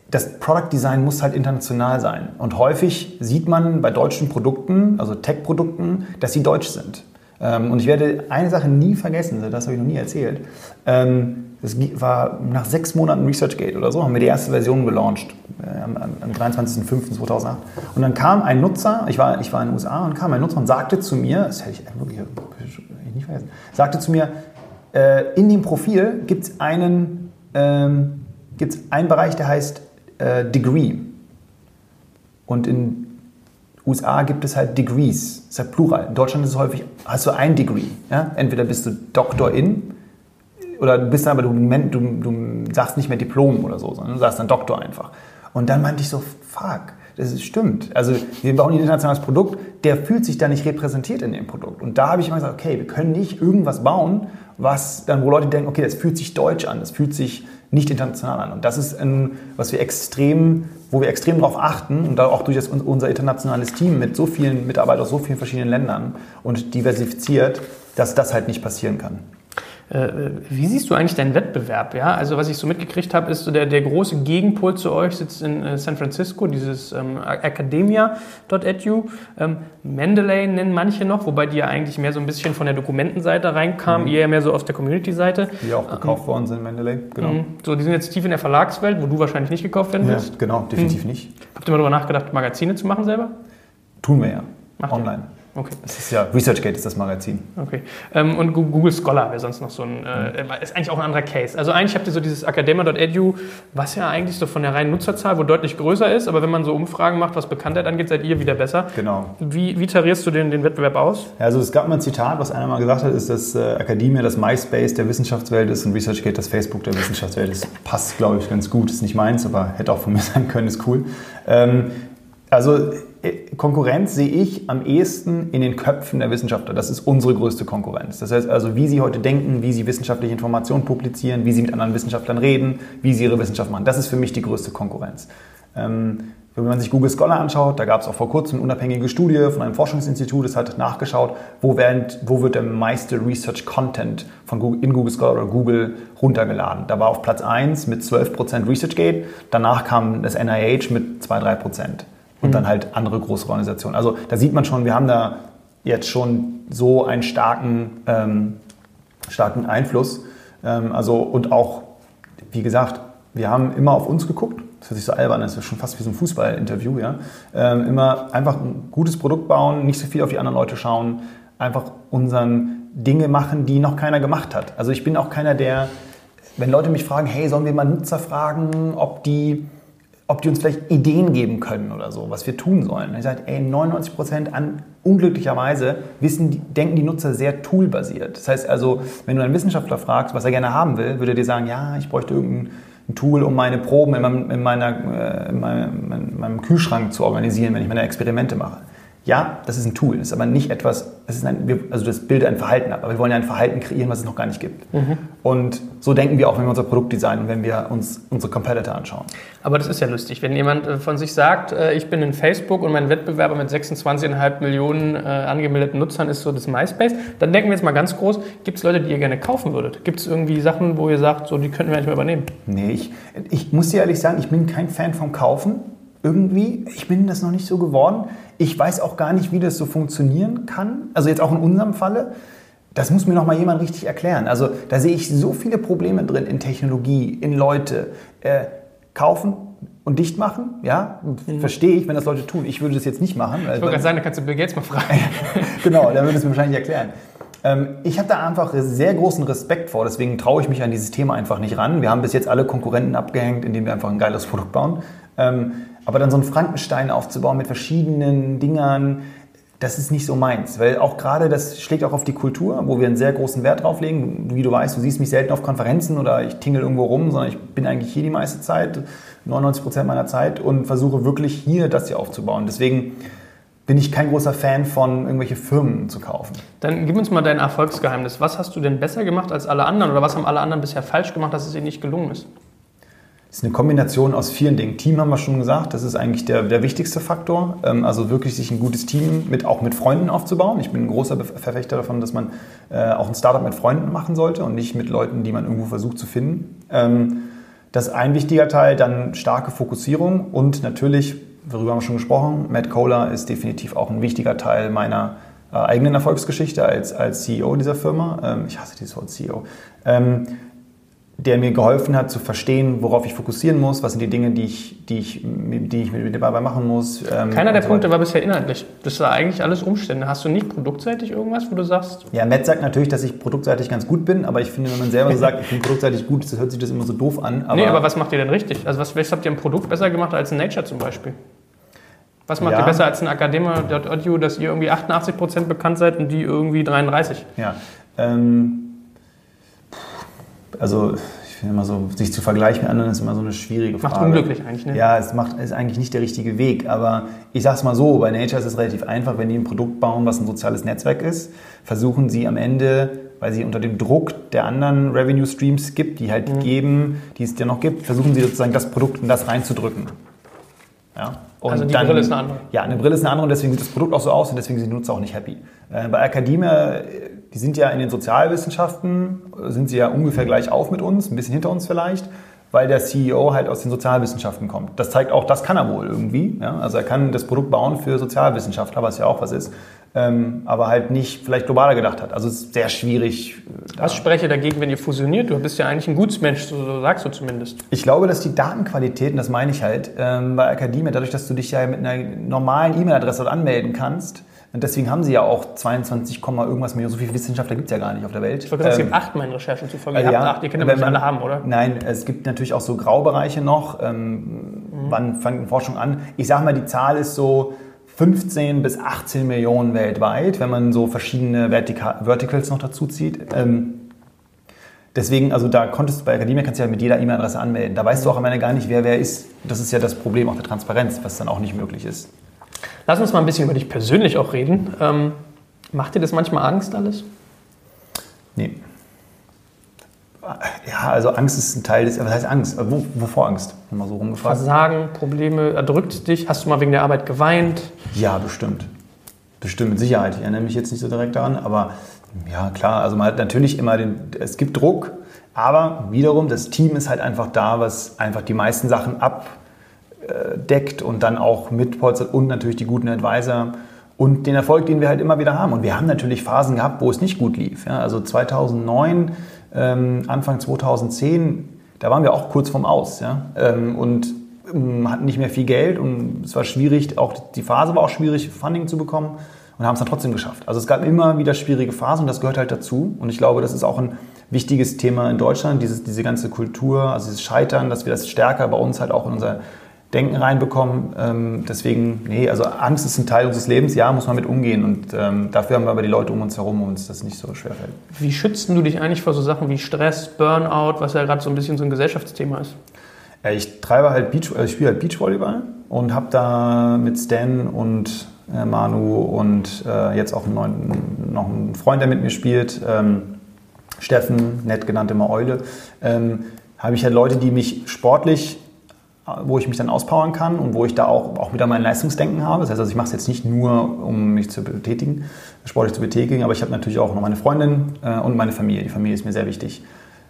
Das Product Design muss halt international sein. Und häufig sieht man bei deutschen Produkten, also Tech-Produkten, dass sie deutsch sind. Ähm, Und ich werde eine Sache nie vergessen, das habe ich noch nie erzählt. Ähm, Das war nach sechs Monaten ResearchGate oder so, haben wir die erste Version gelauncht, äh, am, am am 23.05.2008. Und dann kam ein Nutzer, ich war, ich war in den USA, und kam ein Nutzer und sagte zu mir, das hätte ich wirklich nicht vergessen, sagte zu mir, äh, in dem Profil gibt es einen, ähm, gibt's einen Bereich, der heißt äh, Degree. Und in USA gibt es halt Degrees, das ist halt Plural. In Deutschland ist es häufig, hast du ein Degree. Ja? Entweder bist du Doktor in oder du bist aber, du, du, du sagst nicht mehr Diplom oder so, sondern du sagst dann Doktor einfach. Und dann meinte ich so, fuck, das ist, stimmt. Also wir bauen ein internationales Produkt, der fühlt sich da nicht repräsentiert in dem Produkt. Und da habe ich immer gesagt, okay, wir können nicht irgendwas bauen, was dann, wo Leute denken, okay, das fühlt sich deutsch an, das fühlt sich nicht international an. Und das ist, ein, was wir extrem wo wir extrem darauf achten und da auch durch das, unser internationales Team mit so vielen Mitarbeitern aus so vielen verschiedenen Ländern und diversifiziert, dass das halt nicht passieren kann. Äh, wie siehst du eigentlich deinen Wettbewerb? Ja? Also was ich so mitgekriegt habe, ist so der, der große Gegenpol zu euch sitzt in äh, San Francisco, dieses ähm, academia.edu. Ähm, Mendeley nennen manche noch, wobei die ja eigentlich mehr so ein bisschen von der Dokumentenseite reinkamen, mhm. ja mehr so aus der Community-Seite. Die auch gekauft ähm, worden sind, Mendeley, genau. Mhm. So, die sind jetzt tief in der Verlagswelt, wo du wahrscheinlich nicht gekauft werden willst. Ja, genau, definitiv mhm. nicht. Habt ihr mal darüber nachgedacht, Magazine zu machen selber? Tun wir ja. Macht Online. Ihr? Okay. Das ist ja ResearchGate ist das Magazin. Okay. Ähm, und Google Scholar wäre sonst noch so ein, äh, mhm. ist eigentlich auch ein anderer Case. Also eigentlich habt ihr so dieses academia.edu, was ja eigentlich so von der reinen Nutzerzahl wohl deutlich größer ist, aber wenn man so Umfragen macht, was Bekanntheit angeht, seid ihr wieder besser. Genau. Wie, wie tarierst du den, den Wettbewerb aus? Also es gab mal ein Zitat, was einer mal gesagt hat, ist, dass äh, Academia das MySpace der Wissenschaftswelt ist und ResearchGate das Facebook der Wissenschaftswelt ist. Passt, glaube ich, ganz gut. Ist nicht meins, aber hätte auch von mir sein können, ist cool. Ähm, also Konkurrenz sehe ich am ehesten in den Köpfen der Wissenschaftler. Das ist unsere größte Konkurrenz. Das heißt also, wie sie heute denken, wie sie wissenschaftliche Informationen publizieren, wie sie mit anderen Wissenschaftlern reden, wie sie ihre Wissenschaft machen. Das ist für mich die größte Konkurrenz. Ähm, wenn man sich Google Scholar anschaut, da gab es auch vor kurzem eine unabhängige Studie von einem Forschungsinstitut, das hat nachgeschaut, wo, während, wo wird der meiste Research Content in Google Scholar oder Google runtergeladen. Da war auf Platz 1 mit 12% ResearchGate, danach kam das NIH mit 2-3% und mhm. dann halt andere große Organisationen. Also da sieht man schon, wir haben da jetzt schon so einen starken, ähm, starken Einfluss. Ähm, also und auch, wie gesagt, wir haben immer auf uns geguckt. Das hört sich so albern, das ist schon fast wie so ein Fußballinterview, ja. Ähm, immer einfach ein gutes Produkt bauen, nicht so viel auf die anderen Leute schauen, einfach unseren Dinge machen, die noch keiner gemacht hat. Also ich bin auch keiner, der, wenn Leute mich fragen, hey, sollen wir mal Nutzer fragen, ob die ob die uns vielleicht Ideen geben können oder so, was wir tun sollen. Und ich sage, ey, 99 Prozent an, unglücklicherweise wissen, denken die Nutzer sehr toolbasiert. Das heißt also, wenn du einen Wissenschaftler fragst, was er gerne haben will, würde er dir sagen, ja, ich bräuchte irgendein Tool, um meine Proben in meinem, in meiner, äh, in meinem, in meinem Kühlschrank zu organisieren, wenn ich meine Experimente mache. Ja, das ist ein Tool, das ist aber nicht etwas, das ist ein, also das bildet ein Verhalten ab, aber wir wollen ja ein Verhalten kreieren, was es noch gar nicht gibt. Mhm. Und so denken wir auch, wenn wir unser Produkt designen, wenn wir uns unsere Competitor anschauen. Aber das ist ja lustig, wenn jemand äh, von sich sagt, äh, ich bin in Facebook und mein Wettbewerber mit 26,5 Millionen äh, angemeldeten Nutzern ist so das MySpace, dann denken wir jetzt mal ganz groß, gibt es Leute, die ihr gerne kaufen würdet? Gibt es irgendwie Sachen, wo ihr sagt, so die könnten wir eigentlich mal übernehmen? Nee, ich, ich muss dir ehrlich sagen, ich bin kein Fan vom Kaufen irgendwie. Ich bin das noch nicht so geworden. Ich weiß auch gar nicht, wie das so funktionieren kann. Also jetzt auch in unserem Falle. Das muss mir noch mal jemand richtig erklären. Also da sehe ich so viele Probleme drin in Technologie, in Leute. Äh, kaufen und dicht machen, ja, mhm. verstehe ich, wenn das Leute tun. Ich würde das jetzt nicht machen. Ich wollte gerade sagen, da kannst du Bill Gates mal fragen. genau, der würde es mir wahrscheinlich erklären. Ähm, ich habe da einfach sehr großen Respekt vor, deswegen traue ich mich an dieses Thema einfach nicht ran. Wir haben bis jetzt alle Konkurrenten abgehängt, indem wir einfach ein geiles Produkt bauen. Ähm, aber dann so einen Frankenstein aufzubauen mit verschiedenen Dingern, das ist nicht so meins, weil auch gerade das schlägt auch auf die Kultur, wo wir einen sehr großen Wert drauf legen. Wie du weißt, du siehst mich selten auf Konferenzen oder ich tingel irgendwo rum, sondern ich bin eigentlich hier die meiste Zeit, 99 Prozent meiner Zeit und versuche wirklich hier das hier aufzubauen. Deswegen bin ich kein großer Fan von irgendwelche Firmen zu kaufen. Dann gib uns mal dein Erfolgsgeheimnis. Was hast du denn besser gemacht als alle anderen oder was haben alle anderen bisher falsch gemacht, dass es ihnen nicht gelungen ist? Ist eine Kombination aus vielen Dingen. Team haben wir schon gesagt, das ist eigentlich der, der wichtigste Faktor. Ähm, also wirklich sich ein gutes Team mit, auch mit Freunden aufzubauen. Ich bin ein großer Verfechter davon, dass man äh, auch ein Startup mit Freunden machen sollte und nicht mit Leuten, die man irgendwo versucht zu finden. Ähm, das ist ein wichtiger Teil, dann starke Fokussierung und natürlich, darüber haben wir schon gesprochen, Matt Kohler ist definitiv auch ein wichtiger Teil meiner äh, eigenen Erfolgsgeschichte als, als CEO dieser Firma. Ähm, ich hasse dieses Wort CEO der mir geholfen hat zu verstehen, worauf ich fokussieren muss, was sind die Dinge, die ich, die ich, die ich mir dabei machen muss. Ähm, Keiner der so Punkte war bisher inhaltlich. Das war eigentlich alles Umstände. Hast du nicht produktseitig irgendwas, wo du sagst? Ja, Matt sagt natürlich, dass ich produktseitig ganz gut bin, aber ich finde, wenn man selber sagt, ich bin produktseitig gut, hört sich das immer so doof an. Aber nee, aber was macht ihr denn richtig? Also was, was habt ihr im Produkt besser gemacht als in Nature zum Beispiel? Was macht ja. ihr besser als ein Academia.audio, dass ihr irgendwie 88% bekannt seid und die irgendwie 33%? Ja, ähm, also ich finde immer so, sich zu vergleichen mit anderen ist immer so eine schwierige Frage. Macht unglücklich eigentlich, ne? Ja, es macht, ist eigentlich nicht der richtige Weg. Aber ich sage es mal so, bei Nature ist es relativ einfach, wenn die ein Produkt bauen, was ein soziales Netzwerk ist, versuchen sie am Ende, weil sie unter dem Druck der anderen Revenue Streams gibt, die halt mhm. geben, die es dir noch gibt, versuchen sie sozusagen das Produkt in das reinzudrücken. Ja? Und Also die Brille ist eine andere. Ja, eine Brille ist eine andere und deswegen sieht das Produkt auch so aus und deswegen sind die Nutzer auch nicht happy. Äh, bei Academia, äh, die sind ja in den Sozialwissenschaften, äh, sind sie ja ungefähr gleich auf mit uns, ein bisschen hinter uns vielleicht, weil der CEO halt aus den Sozialwissenschaften kommt. Das zeigt auch, das kann er wohl irgendwie. Ja? Also er kann das Produkt bauen für Sozialwissenschaftler, was ja auch was ist, ähm, aber halt nicht vielleicht globaler gedacht hat. Also es ist sehr schwierig. äh, Was spreche dagegen, wenn ihr fusioniert? Du bist ja eigentlich ein Gutsmensch, so, so sagst du zumindest. Ich glaube, dass die Datenqualität, und das meine ich halt, ähm, bei Akademie, dadurch, dass du dich ja mit einer normalen E-Mail-Adresse anmelden kannst, und deswegen haben sie ja auch 22, Komma irgendwas Millionen, so viele Wissenschaftler gibt es ja gar nicht auf der Welt. Ich wollte sagen, es Ähm, gibt acht meinen Recherchen zufolge. also Ihr habt ja, acht, ihr könnt aber wenn nicht alle haben, oder? Nein, es gibt natürlich auch so Graubereiche noch. Ähm, Mhm. Wann fängt die Forschung an? Ich sage mal, die Zahl ist so 15 bis 18 Millionen weltweit, wenn man so verschiedene Vertika Verticals noch dazu zieht. Ähm, deswegen, also da konntest du bei Akademia kannst du ja mit jeder E-Mail-Adresse anmelden. Da weißt du auch am Ende gar nicht, wer wer ist. Das ist ja das Problem auch der Transparenz, was dann auch nicht möglich ist. Lass uns mal ein bisschen über dich persönlich auch reden. Ähm, macht dir das manchmal Angst alles? Nee. Ja, also Angst ist ein Teil des. Was heißt Angst? Wo, wovor Angst? Mal so rumgefragt. Versagen, Probleme, erdrückt dich? Hast du mal wegen der Arbeit geweint? Ja, bestimmt. Bestimmt, mit Sicherheit. Ich erinnere mich jetzt nicht so direkt daran, aber ja, klar. Also man hat natürlich immer den. Es gibt Druck, aber wiederum, das Team ist halt einfach da, was einfach die meisten Sachen abdeckt und dann auch mitpolstert und natürlich die guten Advisor und den Erfolg, den wir halt immer wieder haben. Und wir haben natürlich Phasen gehabt, wo es nicht gut lief. Ja, also 2009, ähm, Anfang 2010, da waren wir auch kurz vorm Aus. Ja? Ähm, und ähm, hatten nicht mehr viel Geld und es war schwierig, auch die Phase war auch schwierig, Funding zu bekommen und haben es dann trotzdem geschafft. Also es gab immer wieder schwierige Phasen und das gehört halt dazu. Und ich glaube, das ist auch ein wichtiges Thema in Deutschland, dieses, diese ganze Kultur, also dieses Scheitern, dass wir das stärker bei uns halt auch in unser Denken reinbekommen. Ähm, deswegen, nee, also Angst ist ein Teil unseres Lebens, ja, muss man mit umgehen. Und ähm, dafür haben wir aber die Leute um uns herum, wo uns das nicht so schwer fällt. Wie schützt du dich eigentlich vor so Sachen wie Stress, Burnout, was ja gerade so ein bisschen so ein Gesellschaftsthema ist? Ja, ich treibe halt Beach, äh, ich spiele halt Beachvolleyball und habe da mit Stan und äh, Manu und äh, jetzt auch einen neuen, noch einen Freund, der mit mir spielt, ähm, Steffen, nett genannt immer Eule, ähm, habe ich halt Leute, die mich sportlich, wo ich mich dann auspowern kann und wo ich da auch, auch wieder mein Leistungsdenken habe. Das heißt, also ich mache es jetzt nicht nur, um mich zu betätigen, sportlich zu betätigen, aber ich habe natürlich auch noch meine Freundin äh, und meine Familie. Die Familie ist mir sehr wichtig.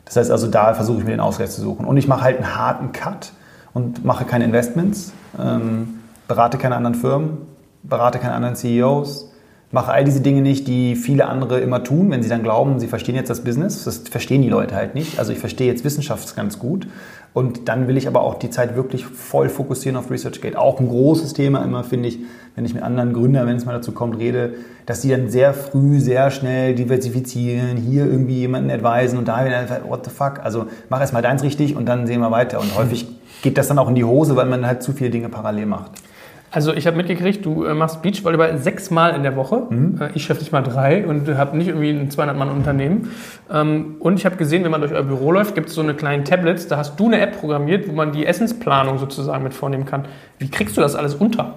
Das heißt also, da versuche ich mir den Ausgleich zu suchen. Und ich mache halt einen harten Cut und mache keine Investments, ähm, berate keine anderen Firmen, berate keine anderen CEOs, mache all diese Dinge nicht, die viele andere immer tun, wenn sie dann glauben, sie verstehen jetzt das Business. Das verstehen die Leute halt nicht. Also ich verstehe jetzt Wissenschaft ganz gut. Und dann will ich aber auch die Zeit wirklich voll fokussieren auf ResearchGate. Auch ein großes Thema immer, finde ich, wenn ich mit anderen Gründern, wenn es mal dazu kommt, rede, dass die dann sehr früh, sehr schnell diversifizieren, hier irgendwie jemanden advisen und da wieder, what the fuck. Also mach erst mal deins richtig und dann sehen wir weiter. Und häufig geht das dann auch in die Hose, weil man halt zu viele Dinge parallel macht. Also ich habe mitgekriegt, du äh, machst Beachvolleyball sechsmal in der Woche. Äh, ich schaffe nicht mal drei und habe nicht irgendwie ein 200-Mann-Unternehmen. Ähm, und ich habe gesehen, wenn man durch euer Büro läuft, gibt es so eine kleine Tablets. Da hast du eine App programmiert, wo man die Essensplanung sozusagen mit vornehmen kann. Wie kriegst du das alles unter?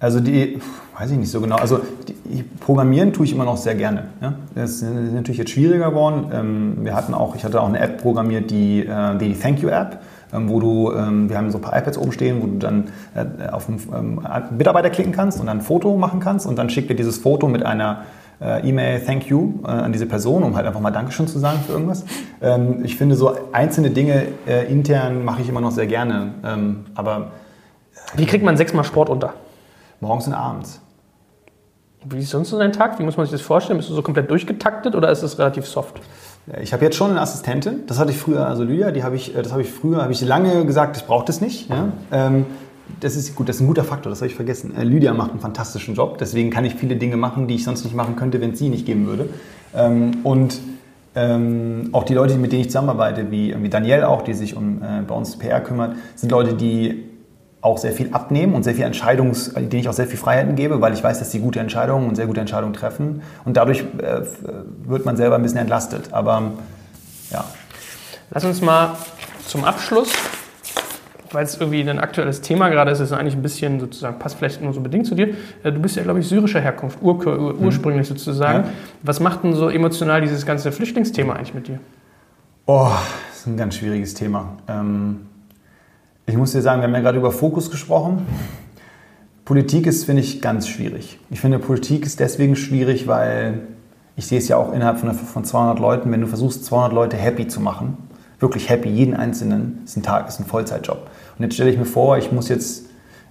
Also die, weiß ich nicht so genau. Also die, Programmieren tue ich immer noch sehr gerne. Ja? Das ist natürlich jetzt schwieriger geworden. Ähm, wir hatten auch, ich hatte auch eine App programmiert, die, äh, die Thank You App, wo du, ähm, wir haben so ein paar iPads oben stehen, wo du dann äh, auf einen ähm, Mitarbeiter klicken kannst und dann ein Foto machen kannst und dann schickt dir dieses Foto mit einer äh, E-Mail Thank You äh, an diese Person, um halt einfach mal Dankeschön zu sagen für irgendwas. Ähm, ich finde so einzelne Dinge äh, intern mache ich immer noch sehr gerne, ähm, aber Wie kriegt man sechsmal Sport unter? morgens und abends. Wie ist sonst so dein Tag? Wie muss man sich das vorstellen? Bist du so komplett durchgetaktet oder ist es relativ soft? Ich habe jetzt schon eine Assistentin. Das hatte ich früher, also Lydia, die habe ich, äh, das habe ich früher, habe ich lange gesagt, ich brauche das nicht. Ja? Ähm, das ist gut, das ist ein guter Faktor, das habe ich vergessen. Äh, Lydia macht einen fantastischen Job, deswegen kann ich viele Dinge machen, die ich sonst nicht machen könnte, wenn es sie nicht geben würde. Ähm, und ähm, auch die Leute, mit denen ich zusammenarbeite, wie irgendwie Danielle auch, die sich um äh, bei uns PR kümmert, sind Leute, die auch sehr viel abnehmen und sehr viel Entscheidungs, denen ich auch sehr viel Freiheiten gebe, weil ich weiß, dass sie gute Entscheidungen und sehr gute Entscheidungen treffen. Und dadurch äh, wird man selber ein bisschen entlastet. Aber ja. Lass uns mal zum Abschluss, weil es irgendwie ein aktuelles Thema gerade ist, ist eigentlich ein bisschen sozusagen, passt vielleicht nur so bedingt zu dir. Äh, Du bist ja, glaube ich, syrischer Herkunft, ur ur ursprünglich sozusagen. Ja. Was macht denn so emotional dieses ganze Flüchtlingsthema eigentlich mit dir? Oh, das ist ein ganz schwieriges Thema. Ähm, Ich muss dir sagen, wir haben ja gerade über Fokus gesprochen. Politik ist, finde ich, ganz schwierig. Ich finde, Politik ist deswegen schwierig, weil ich sehe es ja auch innerhalb von, von 200 Leuten, wenn du versuchst, 200 Leute happy zu machen, wirklich happy, jeden Einzelnen, ist ein Tag, ist ein Vollzeitjob. Und jetzt stelle ich mir vor, ich muss jetzt,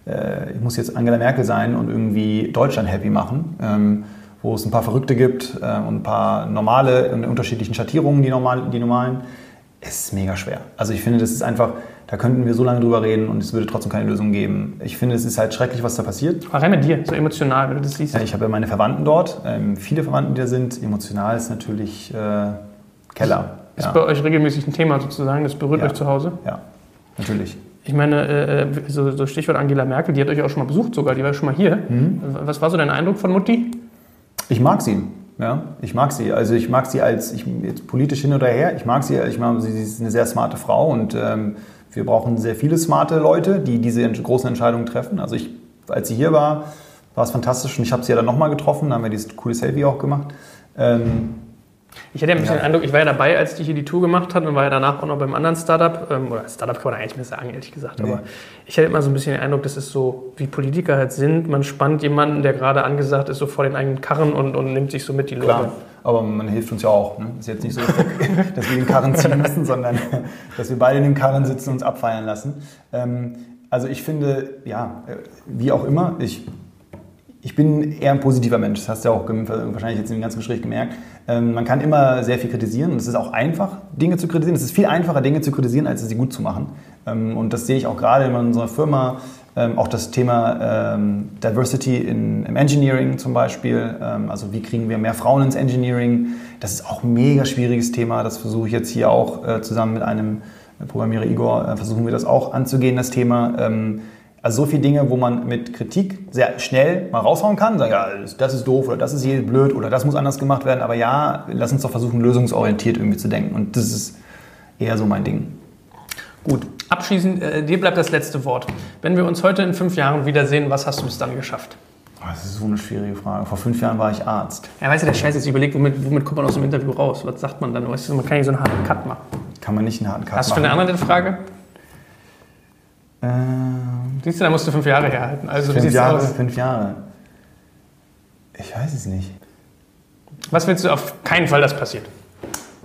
äh, ich muss jetzt Angela Merkel sein und irgendwie Deutschland happy machen, ähm, wo es ein paar Verrückte gibt äh, und ein paar normale, in unterschiedlichen Schattierungen, die, normal, die normalen. Es ist mega schwer. Also ich finde, das ist einfach, da könnten wir so lange drüber reden und es würde trotzdem keine Lösung geben. Ich finde, es ist halt schrecklich, was da passiert. Rein mit dir, so emotional, wenn du das siehst. Ja, ich habe ja meine Verwandten dort, ähm, viele Verwandten, die da sind. Emotional ist natürlich äh, Keller. Ist ja. bei euch regelmäßig ein Thema sozusagen, das berührt Ja. euch zu Hause? ja, natürlich. Ich meine, äh, so, so Stichwort Angela Merkel, die hat euch auch schon mal besucht sogar, die war schon mal hier. Mhm. Was war so dein Eindruck von Mutti? Ich mag sie. Ja, ich mag sie. Also ich mag sie als ich, jetzt politisch hin oder her. Ich mag sie. Ich sie, sie ist eine sehr smarte Frau und ähm, wir brauchen sehr viele smarte Leute, die diese großen Entscheidungen treffen. Also ich, als sie hier war, war es fantastisch und ich habe sie ja dann nochmal getroffen. Da haben wir dieses coole Selfie auch gemacht. Ähm, Ich hatte ja ein bisschen Ja. den Eindruck, ich war ja dabei, als die hier die Tour gemacht hat und war ja danach auch noch beim anderen Startup. Ähm, oder Startup kann man eigentlich nicht mehr sagen, ehrlich gesagt. Nee. Aber ich hatte immer so ein bisschen den Eindruck, das ist so, wie Politiker halt sind. Man spannt jemanden, der gerade angesagt ist, so vor den eigenen Karren und, und nimmt sich so mit die Leute. Klar, aber man hilft uns ja auch. Ne? Ist jetzt nicht so, dass wir den Karren ziehen müssen, sondern dass wir beide in den Karren sitzen und uns abfeiern lassen. Ähm, also ich finde, ja, äh, wie auch immer, ich, ich bin eher ein positiver Mensch. Das hast du ja auch wahrscheinlich jetzt im ganzen Gespräch gemerkt. Ähm, man kann immer sehr viel kritisieren und es ist auch einfach, Dinge zu kritisieren. Es ist viel einfacher, Dinge zu kritisieren, als sie gut zu machen. Ähm, und das sehe ich auch gerade in unserer Firma. Ähm, auch das Thema ähm, Diversity in, im Engineering zum Beispiel. Ähm, also wie kriegen wir mehr Frauen ins Engineering? Das ist auch ein mega schwieriges Thema. Das versuche ich jetzt hier auch äh, zusammen mit einem Programmierer Igor, äh, versuchen wir das auch anzugehen, das Thema. Ähm, also so viele Dinge, wo man mit Kritik sehr schnell mal raushauen kann, sagen, ja, das ist doof oder das ist hier blöd oder das muss anders gemacht werden. Aber ja, lass uns doch versuchen, lösungsorientiert irgendwie zu denken. Und das ist eher so mein Ding. Gut, abschließend, äh, dir bleibt das letzte Wort. Wenn wir uns heute in fünf Jahren wiedersehen, was hast du bis dann geschafft? Oh, Das ist so eine schwierige Frage. Vor fünf Jahren war ich Arzt. Ja, weißt du, der Scheiß jetzt überlegt, womit, womit kommt man aus dem Interview raus? Was sagt man dann? Weißt du, man kann nicht so einen harten Cut machen. Kann man nicht einen harten Cut Hast du für eine machen. andere Frage? Ähm, Siehst du, da musst du fünf Jahre herhalten. Also, fünf Jahre, aus? fünf Jahre. Ich weiß es nicht. Was willst du auf keinen Fall, dass passiert?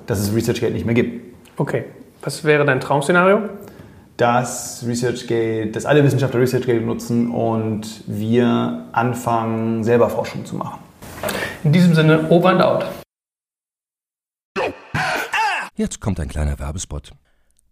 Dass es ResearchGate nicht mehr gibt. Okay. Was wäre dein Traumszenario? Dass ResearchGate, dass alle Wissenschaftler ResearchGate nutzen und wir anfangen, selber Forschung zu machen. In diesem Sinne, over and out. Jetzt kommt ein kleiner Werbespot.